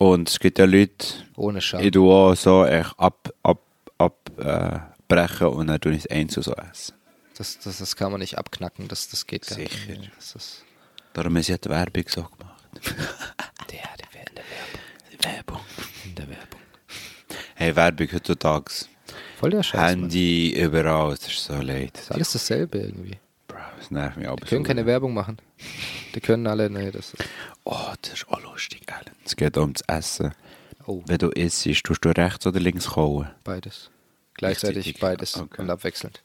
Und es gibt ja Leute, Ohne Scham. ich tue auch so echt ab, ab, ab, äh, und dann tue ich es eins so essen. Das, das, das kann man nicht abknacken, das, das geht gar Sicher. nicht. Das ist Darum ist ja die Werbung so gemacht. der, der, in der Werbung. Werbung. In der Werbung. Hey, Werbung heutzutage. Voll der Scheiß, Mann. Handy überall, das ist so leid. Das ist alles dasselbe irgendwie. Bro, das nervt mich aber Die können keine Werbung machen. Die können alle, nee, das ist. Oh, das ist auch lustig, Alan. Es geht ums Essen. Oh, Wenn du isst, tust du rechts oder links kauen? beides. Gleichzeitig beides okay. und abwechselnd.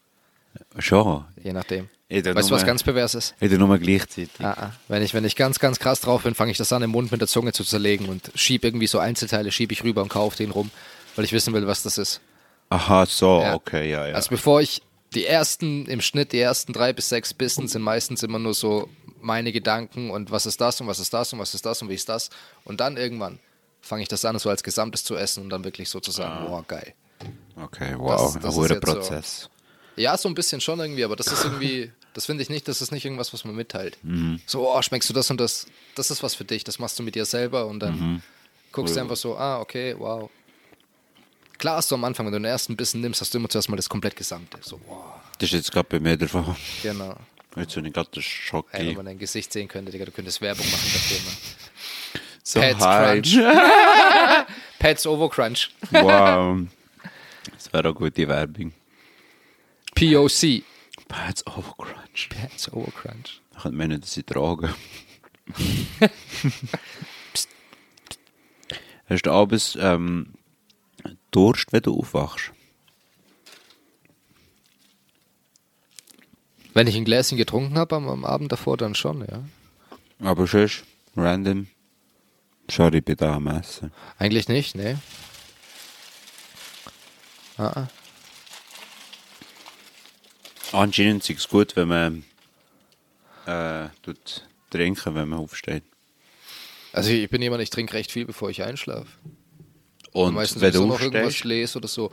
Schon. Je nachdem. Weißt du, was ganz pervers ist? Wieder nur gleichzeitig. Ah, ah. Wenn, ich, wenn ich ganz, ganz krass drauf bin, fange ich das an, im Mund mit der Zunge zu zerlegen und schieb irgendwie so Einzelteile, schieb ich rüber und kaufe den rum, weil ich wissen will, was das ist. Aha, so, Ja. okay, ja, ja. Also bevor ich die ersten, im Schnitt die ersten drei bis sechs Bissen sind meistens immer nur so meine Gedanken und was ist das und was ist das und was ist das und wie ist das. Und dann irgendwann fange ich das an, so als Gesamtes zu essen und dann wirklich so zu sagen, boah, geil. okay, wow, das ein ist hoher jetzt so. Prozess. Ja, so ein bisschen schon irgendwie, aber das ist irgendwie, das finde ich nicht, das ist nicht irgendwas, was man mitteilt. Mhm. So, oh, schmeckst du das und das, das ist was für dich, das machst du mit dir selber und dann Mhm. guckst du einfach so, ah, okay, wow. Klar hast du am Anfang, wenn du den ersten Bissen nimmst, hast du immer zuerst mal das komplett Gesamte. So, wow, Das ist jetzt gerade bei mir der Fall. genau. Jetzt bin ich gerade Schock. Ey, wenn man dein Gesicht sehen könnte, Digga, du könntest Werbung machen dafür. Ne? [laughs] So Pets. Crunch. [laughs] Pets Ovo Crunch. Wow. [laughs] Das wäre auch gute Werbung. POC. Pets Overcrunch. Pets Ovo Crunch. Da könnte man nicht, dass sie tragen. Hast du abends ähm, Durst, wenn du aufwachst? Wenn ich ein Gläschen getrunken habe am, am Abend davor, dann schon, ja. Aber sonst, random. Sorry, ich bin da am Essen. Eigentlich nicht, ne? Ah. Anscheinend ist es gut, wenn man äh, tut trinken, wenn man aufsteht. Also ich bin jemand, ich trinke recht viel, bevor ich einschlafe. Und Meistens wenn du noch irgendwas lese oder so.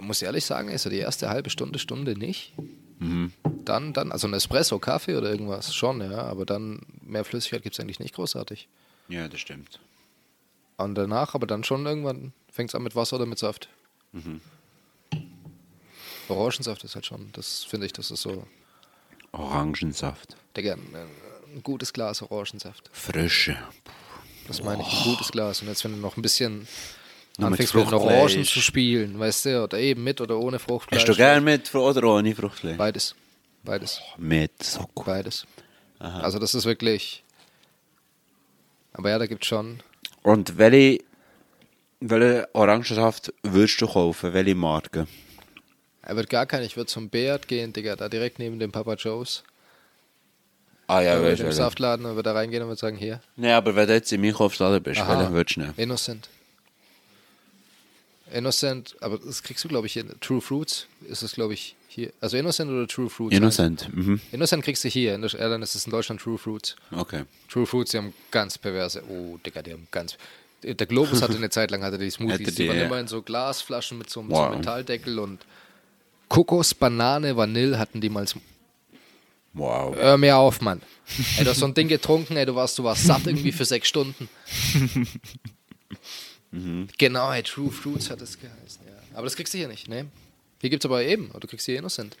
Muss ehrlich sagen, ist ja die erste halbe Stunde, Stunde nicht. Mhm. Dann, dann, also ein Espresso, Kaffee oder irgendwas schon, ja. Aber dann mehr Flüssigkeit gibt es eigentlich nicht großartig. Ja, das stimmt. Und danach, aber dann schon irgendwann fängt es an mit Wasser oder mit Saft. Mhm. Orangensaft ist halt schon, das finde ich, das ist so, Orangensaft. Digga, ein, ein gutes Glas Orangensaft. Frische. Das meine ich, ein gutes Glas. Und jetzt, wenn du noch ein bisschen Nur mit anfängst mit den Fruchtfleisch. Orangen zu spielen, weißt du, oder eben mit oder ohne Fruchtfleisch. Hast du gern mit oder ohne Fruchtfleisch? Beides. Beides. Mit, so gut. Beides. Also das ist wirklich. Aber ja, da gibt schon. Und welche, welche Orangensaft würdest du kaufen? Welche Marke? Er wird gar kein, ich würde zum Beat gehen, Digga, da direkt neben dem Papa Joe's. Ah ja, mit dem du. Saftladen und würde da reingehen und würde sagen, hier. Nein, aber wenn du jetzt im Einkaufsladen bist, Aha. welchen würdest du nehmen? Innocent. Innocent, aber das kriegst du, glaube ich, in True Fruits ist es, glaube ich, hier. Also Innocent oder True Fruits? Innocent. Mhm. Innocent kriegst du hier, in Airline ist es in Deutschland True Fruits. Okay. True Fruits, die haben ganz perverse. Oh, Digga, die haben ganz. Der Globus hatte eine [laughs] Zeit lang hatte die Smoothies. Hatte die, die, waren immer in so Glasflaschen mit so, einem- Wow. so Metalldeckel und Kokos, Banane, Vanille hatten die mal. Wow. Hör mir auf, Mann. Ey, du hast so ein Ding getrunken, ey, du warst, du warst satt irgendwie für sechs Stunden. [laughs] Genau, ey, True Fruits hat es geheißen, ja. Aber das kriegst du hier nicht, ne? Hier gibt's aber eben, du kriegst hier Innocent.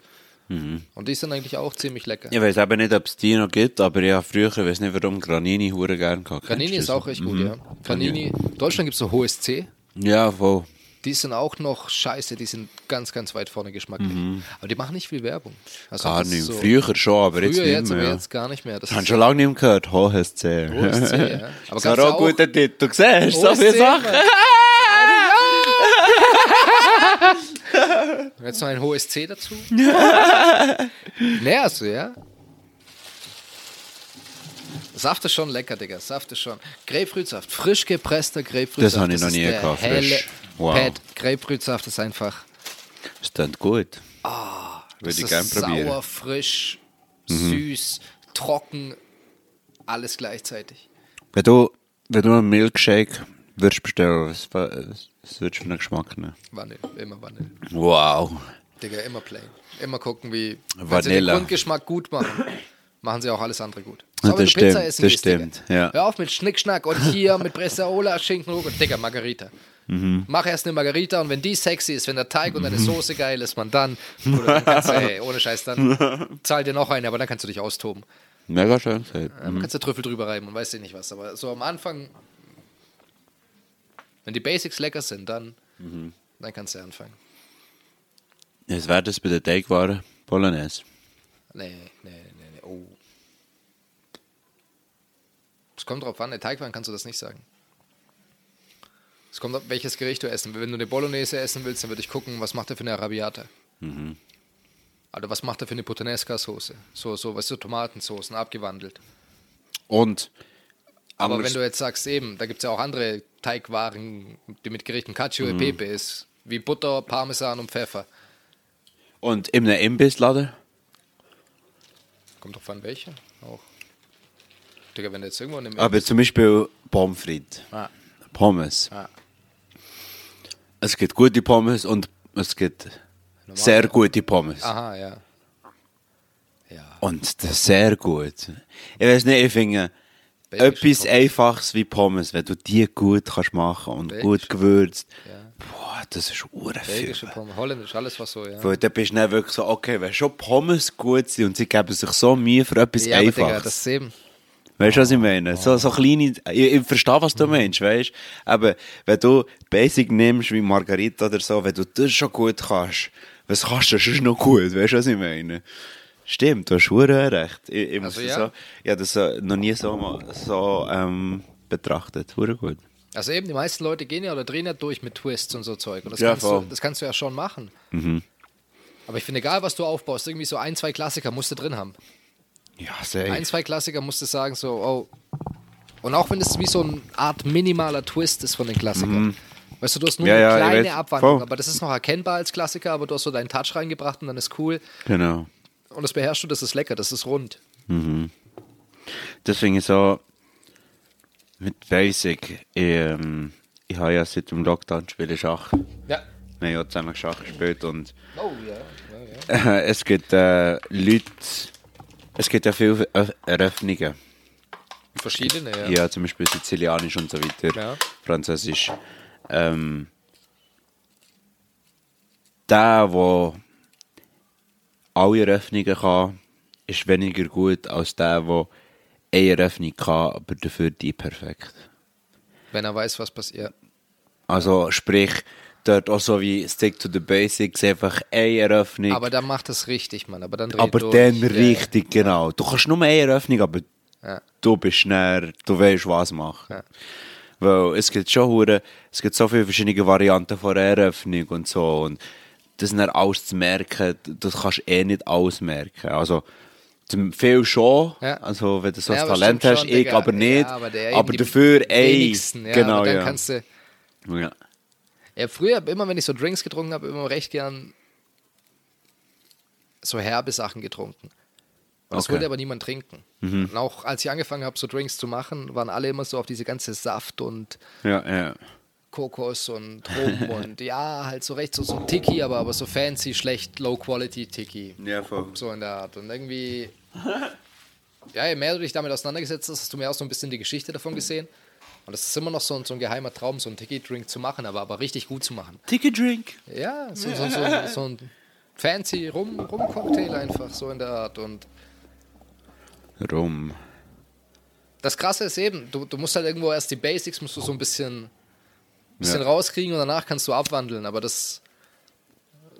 Und die sind eigentlich auch ziemlich lecker. Ich weiß aber nicht, ob es die noch gibt, aber ich habe früher, ich weiß nicht warum, Granini hure gern gehabt. Granini ist du auch echt gut, ja. Granini, in Deutschland gibt's so HSC. Ja, voll. Die sind auch noch scheiße, die sind ganz, ganz weit vorne geschmacklich. Aber die machen nicht viel Werbung. Also Gar ist nicht. so- Früher schon, aber jetzt Früher nicht jetzt, mehr. aber jetzt gar nicht mehr. Das ist schon lange nicht mehr gehört. HSC. HSC, ja. [laughs] Aber Das war ja auch ein guter Titel. Du siehst, so viele Sachen. [laughs] Jetzt noch ein HSC dazu. [laughs] naja, also, ja. Saft ist schon lecker, Digga. Saft ist schon. Grapefruitsaft. Frisch gepresster Grapefruitsaft. Das habe ich noch ist nie Helle frisch. Wow. Pat, Grapefruitsaft ist einfach Das klingt gut. Ah, Würde ich das gern ist probieren. Sauer, frisch, süß, trocken, alles gleichzeitig. Wenn du, wenn du einen Milkshake würdest bestellen, was, was, würdest du für einen Geschmack nehmen? Vanille, immer Vanille. Wow. Digga, immer plain. Immer gucken, wie. Wenn sie den. Grundgeschmack gut machen, machen sie auch alles andere gut. So, das stimmt, essen das gehst, stimmt, ja. Hör auf mit Schnickschnack und hier mit Bresaola, Schinken. Digga, Margarita. Mhm. Mach erst eine Margarita und wenn die sexy ist, wenn der Teig und deine Soße geil ist, man dann, Bruder, dann kannst du, ey, ohne Scheiß, dann [laughs] zahl dir noch eine, aber dann kannst du dich austoben. Mega schön gesagt. Ja, man kannst du Trüffel drüber reiben und weiß ich nicht was. Aber so am Anfang, wenn die Basics lecker sind, dann, dann kannst du anfangen. Was wäre das bei der Teigwaren? Bolognese. Nee, nee, nee, nee. Oh. Es kommt drauf an, der Teigwaren kannst du das nicht sagen. Es kommt auf welches Gericht du essen. Wenn du eine Bolognese essen willst, dann würde ich gucken, was macht er für eine Arabiata. Also was macht er für eine Puttanesca-Soße? So, so, weißt du, Tomatensoßen, abgewandelt. Und Aber wenn du jetzt sagst, eben, da gibt es ja auch andere Teigwaren, die mit Gerichten Cacio Mhm. e Pepe ist, wie Butter, Parmesan und Pfeffer. Und in einem Imbissladen? Kommt drauf an, welche auch. Digga, wenn du jetzt irgendwo in Aber zum Beispiel Pommes frites. Ah, Pommes. ah. Es gibt gute Pommes und es gibt sehr gute Pommes. Aha, ja. Ja. Und das sehr gut. Ich weiß nicht, ich finde etwas. Einfaches wie Pommes, wenn du die gut kannst machen und Belgische. gut gewürzt. Ja. Boah, das ist ure Belgische. Pommes, holländisch, alles was so, ja. Weil da bist du dann wirklich so, okay, wenn schon Pommes gut sind und sie geben sich so Mühe für etwas Ja, Einfaches. das ist eben. Weißt du, was ich meine? So, so kleine, ich, ich verstehe, was du meinst, weißt du? Aber wenn du Basic nimmst, wie Margarita oder so, wenn du das schon gut kannst, was kannst du sonst noch gut? Weißt du, was ich meine? Stimmt, du hast verdammt recht. Ich, ich Also das ja. so, ich habe das noch nie so, so ähm, betrachtet. Hure gut. Also eben, die meisten Leute gehen ja oder drehen ja durch mit Twists und so Zeug. Und das, Ja, kannst, du, das kannst du ja schon machen. Aber ich finde, egal was du aufbaust, irgendwie so ein, zwei Klassiker musst du drin haben. Ja, Ein, safe. zwei Klassiker musst du sagen, so, oh. Und auch wenn es wie so eine Art minimaler Twist ist von den Klassikern. Weißt du, du hast nur Mhm. Ja, eine ja, kleine weiß. Abwandlung, Voll. aber das ist noch erkennbar als Klassiker, aber du hast so deinen Touch reingebracht und dann ist cool. Genau. Und das beherrschst du, das ist lecker, das ist rund. Das finde ich so mit Basic. Ich, ähm, ich habe ja seit dem Lockdown spiele Schach. Ja. Wir haben ja zusammen Schach gespielt und Oh ja. [laughs] es gibt äh, Leute, es gibt ja viele Eröffnungen. Verschiedene, ja. Ja. zum Beispiel Sizilianisch und so weiter, Ja. Französisch. Ähm, der, der alle Eröffnungen kann, ist weniger gut als der, der eine Eröffnung kann, aber dafür die perfekt. Wenn er weiß, was passiert. Also sprich, dort auch so wie Stick to the Basics, einfach eine Eröffnung. Aber dann macht es richtig, Mann. Aber dann aber durch. dann Ja, richtig, genau. Du kannst nur eine Eröffnung, aber Ja. du bist schnell, du weißt, was machen. Ja. Weil es gibt schon hure, es gibt so viele verschiedene Varianten von einer Eröffnung und so. Und das dann alles zu merken, das kannst du eh nicht alles merken. Also, zum- viel schon, Ja. also wenn du so Ja, ein Talent hast, schon, ich Digga. aber nicht. Ja, aber aber dafür ey, ja, genau, aber dann ja. kannst du. ja. Ja, früher, immer wenn ich so Drinks getrunken habe, immer recht gern so herbe Sachen getrunken. Das Okay. wollte aber niemand trinken. Und auch als ich angefangen habe, so Drinks zu machen, waren alle immer so auf diese ganze Saft und Ja, ja. Kokos und Rum [laughs] und ja, halt so recht so, so Tiki, aber, aber so fancy, schlecht, low-quality Tiki. Ja, voll. So in der Art. Und irgendwie, [laughs] ja, je mehr du dich damit auseinandergesetzt hast, hast du mir auch so ein bisschen die Geschichte davon gesehen. Und das ist immer noch so, ein- so ein geheimer Traum, so einen Tiki-Drink zu machen, aber, aber richtig gut zu machen. Ticket Drink. Ja, so, so, so, so ein fancy Rum- Rum-Cocktail einfach, so in der Art. Und Rum. das Krasse ist eben, du, du musst halt irgendwo erst die Basics, musst du so ein bisschen, bisschen Ja. rauskriegen und danach kannst du abwandeln. Aber das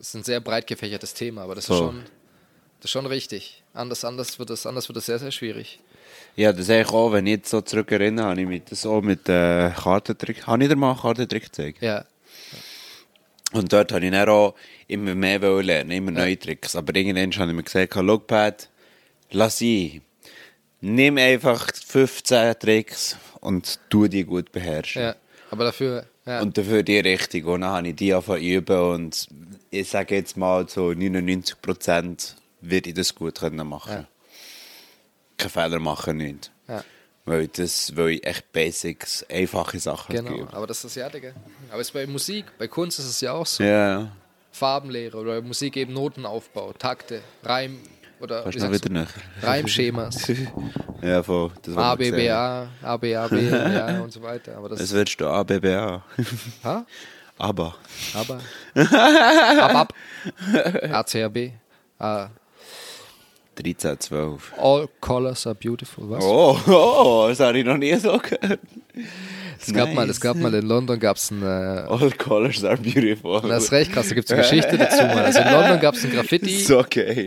ist ein sehr breit gefächertes Thema, aber das ist So. schon, das ist schon richtig. Anders, anders wird es anders wird es sehr, sehr schwierig. Ja, das eigentlich auch, wenn ich jetzt so zurück erinnere, habe ich mich das auch mit äh, Kartentrick, habe ich dir mal einen Kartentrick gezeigt? Ja, Und dort habe ich dann auch immer mehr wollen lernen, immer neue Tricks. Aber irgendwann habe ich mir gesagt, Pat, lass ihn. Nimm einfach 15 Tricks und tu die gut beherrschen. ja. Aber dafür, ja. Und dafür die richtig. Und dann habe ich die angefangen üben und ich sage jetzt mal, so 99% werde ich das gut können machen. Ja. Keine Fehler machen, nicht. ja. Weil, das, weil ich echt Basics, einfache Sachen Genau, gebe. aber das ist ja, Digga. Aber es bei Musik, bei Kunst ist es ja auch so. Ja, Farbenlehre oder Musik eben Notenaufbau, Takte, Reim oder kannst wie du sagst wieder du? Reimschemas. [laughs] Ja, voll. Das A, B, B. A, A, B, A, B, ja [laughs] und so weiter. Aber das Es wird stehen ABBA. [laughs] Ha? Aber. Aber. ab, ab. ACAB. Ah, 13, 12. all colors are beautiful. Was? Oh, oh, das habe ich noch nie so gehört. es, gab mal, nice. es gab mal in London gab's ein. Äh, All colors are beautiful. das ist recht krass, da gibt es eine Geschichte dazu. Mal. Also in London gab es einen Graffiti. [laughs] so okay.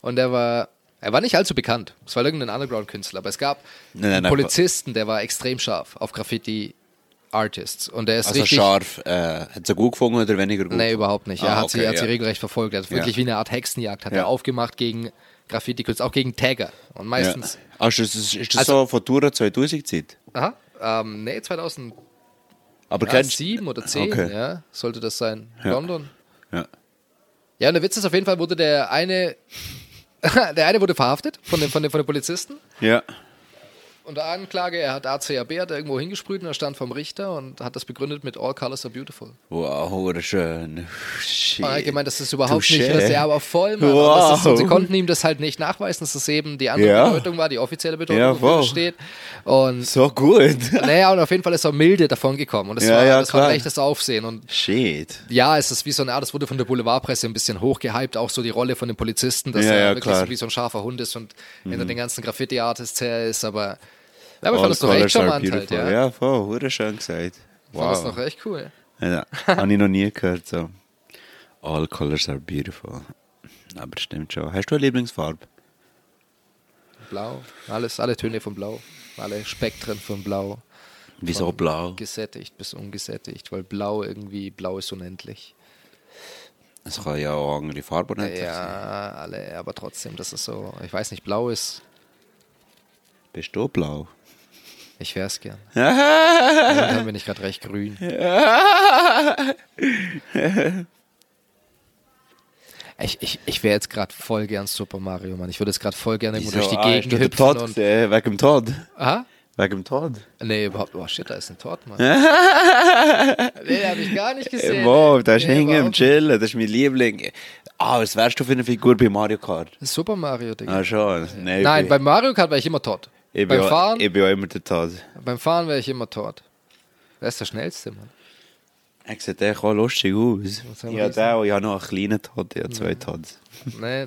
Und der war, er war nicht allzu bekannt. Es war irgendein Underground-Künstler, aber es gab Nein, nein, einen Polizisten, der war extrem scharf auf Graffiti-Artists und der ist Also richtig. scharf. Äh, hat sie gut gefunden oder weniger gut? Nee, überhaupt nicht. Er Ah, hat, sie, okay, er hat sie ja. regelrecht verfolgt. Er hat wirklich Ja. wie eine Art Hexenjagd hat Ja. er aufgemacht gegen Graffiti-Künstler, auch gegen Tagger. Und Ja. meistens. Also, ist das, ist das Also- so von Tour 2000 Zeit? Aha. Ähm, nee, 2007 Aber kennst du? oder 10, Okay. ja, sollte das sein. Ja. London. Ja. Ja, und der Witz ist auf jeden Fall, wurde der eine, [laughs] der eine wurde verhaftet von den, von den, von den Polizisten. Ja. Unter Anklage, er hat ACAB hat er irgendwo hingesprüht und er stand vom Richter und hat das begründet mit All Colors are Beautiful. Wow, hure schön. Shit. Und er gemeint, das ist überhaupt Touché. nicht, das ja, aber voll. Und Wow. Das ist, und sie konnten ihm das halt nicht nachweisen, dass das eben die andere Ja. Bedeutung war, die offizielle Bedeutung, Ja, das voll. steht. Und So gut. naja, und auf jeden Fall ist er milde davon gekommen. Und das, Ja, war, ja, das war ein echtes Aufsehen. Und Shit. ja, es ist wie so eine Art, das wurde von der Boulevardpresse ein bisschen hochgehypt, auch so die Rolle von dem Polizisten, dass Ja, er wirklich. Mhm. so wie so ein scharfer Hund ist und hinter den ganzen Graffiti-Artists her ist, aber ja, aber ich fand das noch echt charmant halt, ja. Ja, voll, hure schön gesagt. Ich fand das Wow. noch echt cool. Ja, habe ich noch nie gehört. So. All colors are beautiful. Aber stimmt schon. Hast du eine Lieblingsfarbe? Blau, alles, alle Töne von Blau, alle Spektren von Blau. Wieso Von blau? Gesättigt bis ungesättigt, weil blau irgendwie, blau ist unendlich. Es kann ja auch andere Farben nicht sein. Ja, alle, aber trotzdem, das ist so, ich weiß nicht, blau ist, Bist du blau? Ich wär's gern. [laughs] Momentan bin ich gerade recht grün. Ich, ich, ich wäre jetzt gerade voll gern Super Mario, Mann. Ich würde jetzt gerade voll gerne irgendwo durch die Ah, Gegend hüpfen. Tod Und, gesehen? Wegen dem Tod? aha? Wegen dem Tod? Nee, überhaupt. Oh shit, da ist ein Tod, Mann. [laughs] nee, hab ich gar nicht gesehen. Äh, Wow, da ist Nee, hängen im Chillen, das ist mein Liebling. Ah, was wärst du für eine Figur bei Mario Kart? Super Mario, Digga. Ah, schon. Nein, Nein, bei Mario Kart wäre ich immer tot. Ich bin, beim auch, Fahren, ich bin auch immer der Tod. beim Fahren wäre ich immer tot. Wer ist der schnellste, Mann? Er sieht echt auch lustig aus. Ich habe den und ich habe noch einen kleinen Tod, ich habe zwei Tods. Nee.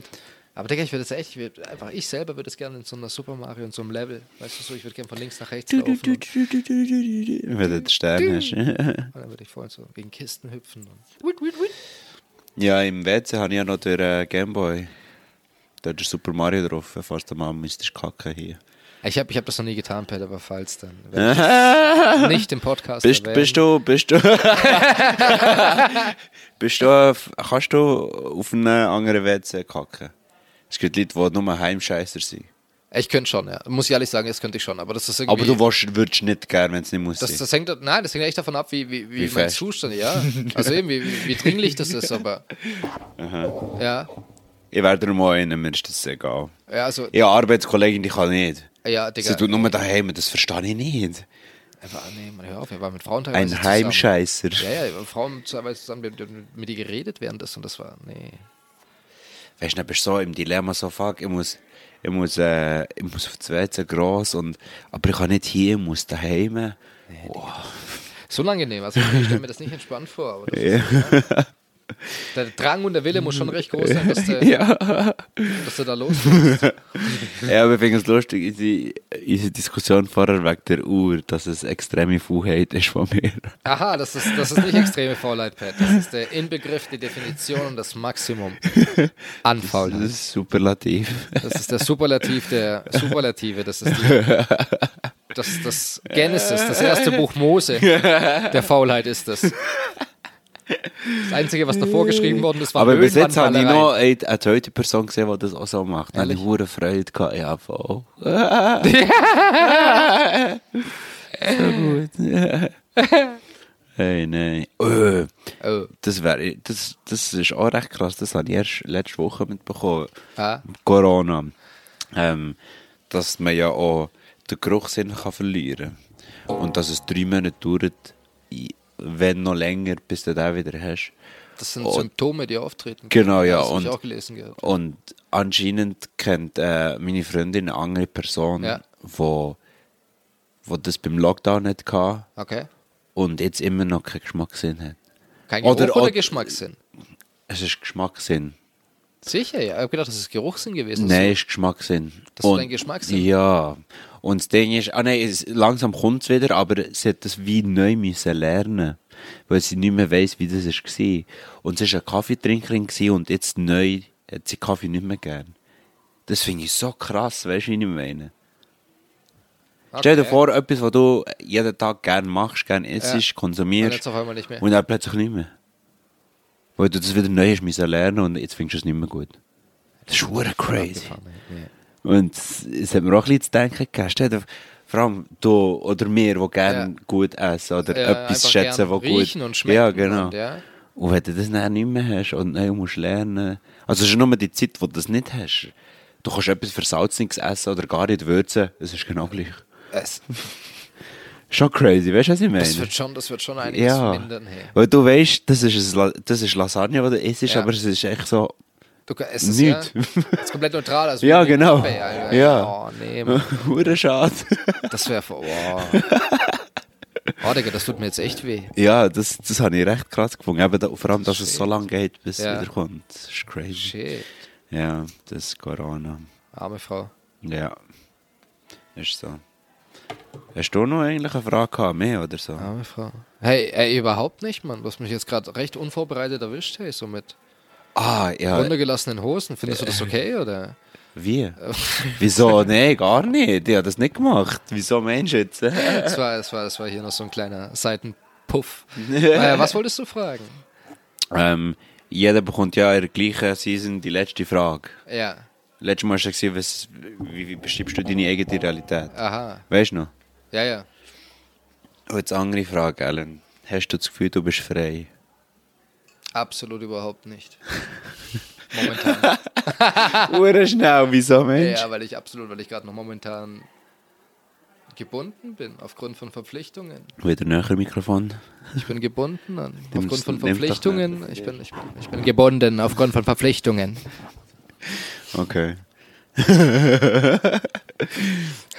Aber Digga, ich würde es echt, ich würd, einfach ich selber würde es gerne in so einer Super Mario, in so einem Level, weißt du so, ich würde gerne von links nach rechts laufen und, Wenn du den Stern hast. [laughs] und dann würde ich voll so gegen Kisten hüpfen. Und. Ja, im WC habe ich ja noch den äh, Gameboy. Da ist Super Mario drauf, falls du mal müsstest kacken hier. Ich habe ich hab das noch nie getan, Pet, aber falls dann. [laughs] nicht im Podcast Bist, erwähnen. bist du, bist du, [laughs] bist du, kannst du auf einen anderen WC kacken? Es gibt Leute, die nur Heimscheißer sind. Ich könnte schon, ja. Muss ich ehrlich sagen, das könnte ich schon. Aber das ist irgendwie. Aber du willst, würdest nicht gern, wenn es nicht muss das, das hängt, nein, das hängt echt davon ab, wie, wie, wie, Wie mein. Zustand, ja. Also eben, wie, wie, wie dringlich das ist, aber. [laughs] Ja. Ich werde mal einen, mir ist das egal. Ja, also, Ich habe Arbeitskollegin, die kann nicht. Ja, Digga. Sie tut nur daheim, das verstehe ich nicht. Einfach annehmen, hör auf, wir waren mit Frauen teilweise Ein zusammen. Heimscheißer. Ja, ja, waren Frauen teilweise zusammen, wir haben mit ihr geredet während das und das war, nee. Weißt du, dann bist du so im Dilemma, so fuck, ich muss, ich muss, äh, ich muss auf das WC gross und, aber ich kann nicht hier, ich muss daheim. So unangenehm, also ich stelle mir das nicht entspannt vor, aber das ist, ja. Der Drang und der Wille muss schon recht groß sein, dass du, Ja. dass du da los [laughs] Ja, aber finde es lustig, unsere, unsere Diskussion vorher wegen der Uhr, dass es extreme Faulheit ist von mir. Aha, das ist, das ist nicht extreme Faulheit, Pat. Das ist der Inbegriff, die Definition und das Maximum an Das Faulheit. ist superlativ. Das ist der Superlativ der Superlative. Das ist die, das, das Genesis, das erste Buch Mose der Faulheit ist das. Das Einzige, was davor geschrieben worden ist, war Aber bis jetzt habe ich noch eine, eine zweite Person gesehen, die das auch so macht. Da habe ich hure Freude gehabt. Ja, voll. so [laughs] gut. hey, nein. Äh, Oh. das, wär, das, das ist auch recht krass. Das habe ich erst letzte Woche mitbekommen. Ah. Corona. Ähm, dass man ja auch den Geruchssinn kann verlieren kann. Und dass es drei Monate dauert, wenn noch länger, bis du den wieder hast. Das sind Und- Symptome, die auftreten. Genau, ja, Das und- auch gelesen gehabt. Und anscheinend kennt äh, meine Freundin eine andere Person, Ja. wo, wo das beim Lockdown nicht hatte Okay. und jetzt immer noch keinen Geschmackssinn hat. Kein Geruch Oder- oder, oder- Geschmackssinn? Es ist Geschmackssinn. Sicher, ja. Ich habe gedacht, das ist Geruchssinn gewesen. Nein, es ist Geschmackssinn. Das ist dein Geschmackssinn? Ja. Und das Ding ist, ah nein, es, langsam kommt es wieder, aber sie hat das wie neu müssen lernen weil sie nicht mehr weiss, wie das war. Und sie war eine Kaffeetrinkerin und jetzt neu hat sie Kaffee nicht mehr gern. Das finde ich so krass, weißt du, wie ich meine? Okay. Stell dir vor, etwas, was du jeden Tag gerne machst, gerne isst, Ja. Und konsumierst nicht mehr. und dann plötzlich nicht mehr. Weil du das wieder neu hast müssen lernen und jetzt findest du es nicht mehr gut. Das ist hure crazy. Und es hat mir auch ein bisschen zu denken gegeben. Dir vor allem du oder wir, die gerne Ja. gut essen oder Ja, etwas schätzen, was gut und schmecken Ja, genau. und, ja. Und wenn du das dann nicht mehr hast und neu musst lernen. Also es ist nur die Zeit, wo du das nicht hast. Du kannst etwas Versalzniges essen oder gar nicht würzen. Es ist genau gleich. Es, Schon crazy, weißt du, was ich meine? das, wird schon, das wird schon einiges ja. mindern. Hey. Weil du weißt, das ist, ein das ist Lasagne, die du isst, Ja. aber es ist echt so Du, es ist Nicht. Ja, es ist komplett neutral. Also [laughs] Ja, genau. Kaffee. Ja. Oh, nee, Mann. schade. Das wäre vor. Wow. Oh, Digga, das tut mir jetzt echt weh. Ja, das, das habe ich recht krass gefunden. Eben, da, vor allem, dass es Shit. so lange geht, bis Ja. es wieder kommt. Das ist crazy. Shit. Ja, das ist Corona. Arme Frau. Ja. Ist so. Hast du noch eigentlich eine Frage gehabt, mehr oder so? Arme Frau. Hey, ey, überhaupt nicht, Mann. Hast mich jetzt gerade recht unvorbereitet erwischt, hey, so mit Ah, ja. runtergelassenen Hosen. Findest du das okay, oder? Wie? [laughs] Wieso? Nee, gar nicht. Ich habe das nicht gemacht. Wieso meinst du jetzt? [laughs] Das war, das war, das war hier noch so ein kleiner Seitenpuff. [laughs] äh, was wolltest du fragen? ähm, jeder bekommt ja in der gleichen Season die letzte Frage. Ja. Letztes Mal du gesagt, was, wie, wie beschreibst du deine eigene Realität? Aha. Weißt du noch? Ja, ja. Und jetzt eine andere Frage, Alan. Hast du das Gefühl, du bist frei? Absolut überhaupt nicht. [laughs] Momentan. [laughs] Ure schnell, wieso, Mensch? Ja, weil ich absolut, weil ich gerade noch momentan gebunden bin aufgrund von Verpflichtungen. Wieder näher Mikrofon. Ich bin gebunden an, aufgrund von Verpflichtungen. Ich bin, ich, bin, ich bin gebunden aufgrund von Verpflichtungen. Okay. [laughs]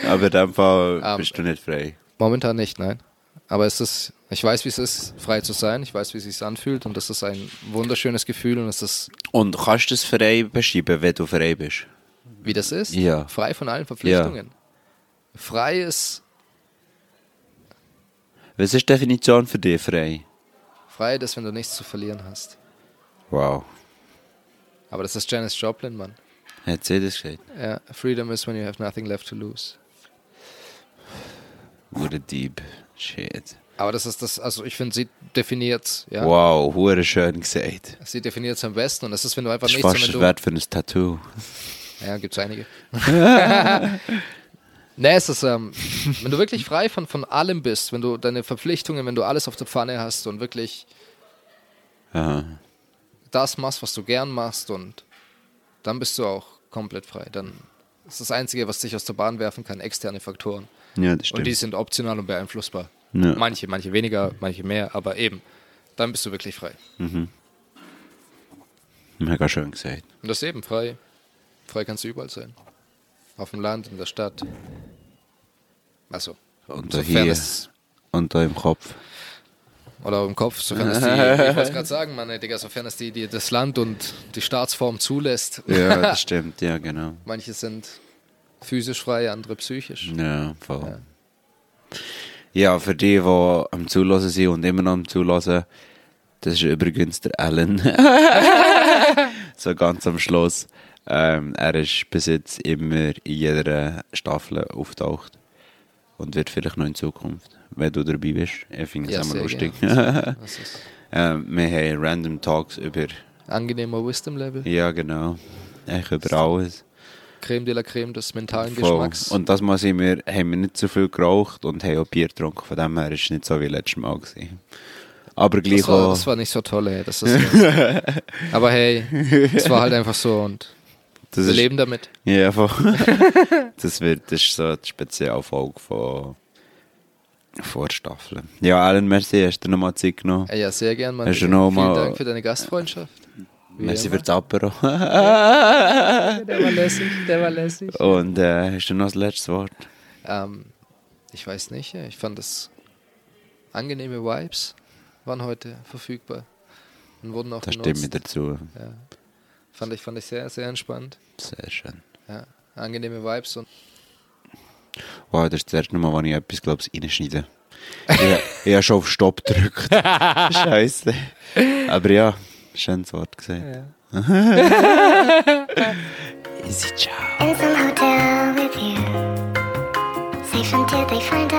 Aber dem Fall Ähm, bist du nicht frei. Momentan nicht, nein. Aber es ist, ich weiß, wie es ist, frei zu sein. Ich weiß, wie es sich anfühlt und das ist ein wunderschönes Gefühl und es ist, Und kannst du das frei beschreiben, wenn du frei bist? wie das ist. Ja. Frei von allen Verpflichtungen. Frei ist, Was ist die Definition für dich frei? frei ist, wenn du nichts zu verlieren hast. Wow. Aber das ist Janis Joplin, Mann. Hat sie das gesagt? Ja, freedom is when you have nothing left to lose. Hure deep. Shit. Aber das ist das, also ich finde, sie definiert, ja, Wow, hure schön gesagt. sie definiert es am besten und das ist, wenn du einfach Das ist nichts, das du, Wert für ein Tattoo. [laughs] Ja, gibt's einige. [laughs] nee, es ist, ähm, wenn du wirklich frei von, von allem bist, wenn du deine Verpflichtungen, wenn du alles auf der Pfanne hast und wirklich Aha. das machst, was du gern machst und dann bist du auch komplett frei. Dann ist das Einzige, was dich aus der Bahn werfen kann, externe Faktoren. Ja, das stimmt. Und die sind optional und beeinflussbar. Ja. Manche, manche weniger, manche mehr, aber eben, dann bist du wirklich frei. Mega schön gesagt. Und das eben frei. Frei kannst du überall sein. Auf dem Land, in der Stadt. Also, Und da hier und da im Kopf. Oder im Kopf, sofern es die, [laughs] ich wollte gerade sagen, Mann, ey, Digga, sofern es die, die, das Land und die Staatsform zulässt. Ja, das [laughs] stimmt, ja, genau. Manche sind physisch frei, andere psychisch. Ja, voll. Ja, für die, die am Zulassen sind und immer noch am Zulassen, das ist übrigens der Alan. [laughs] so ganz am Schluss. Ähm, er ist bis jetzt immer in jeder Staffel auftaucht. Und wird vielleicht noch in Zukunft, wenn du dabei bist. Ich finde es Ja, immer lustig. Ist [laughs] ähm, wir haben Random Talks über, angenehmer Wisdom-Level. ja genau, eigentlich über alles. Creme de la Creme des mentalen Voll. Geschmacks. Und das Mal sind wir, haben wir nicht so viel geraucht und haben auch Bier getrunken. Von dem her war es nicht so wie letztes Mal. Gewesen. Aber gleich das, war, auch. das war nicht so toll, ey. Das ist [laughs] aber hey, es war halt einfach so und das wir ist, leben damit. Ja, voll. [laughs] das, wird, das ist so die Spezialfolge von Vorstaffeln. Ja, Alan, merci, hast du nochmal Zeit genommen. Ey, ja, sehr gern, Mann. Hast du noch Vielen mal- Dank für deine Gastfreundschaft. [laughs] Wie merci immer. für das Apero. [laughs] Der war lässig, der war lässig. und äh, hast du noch das letzte Wort? Ähm, ich weiß nicht, ja, ich fand das angenehme Vibes waren heute verfügbar und wurden auch Da benutzt. stimme ich dazu. Ja. Fand ich, fand ich sehr, sehr entspannt. Sehr schön. Ja. Angenehme Vibes und Wow, das ist das erste Mal, wo ich etwas, glaube ich, reinschneide. ich, ich habe schon auf Stopp gedrückt. [laughs] Scheiße. Aber ja, schönes Wort gesagt. [laughs] Easy, ciao. In some hotel with you. Safe until they find out.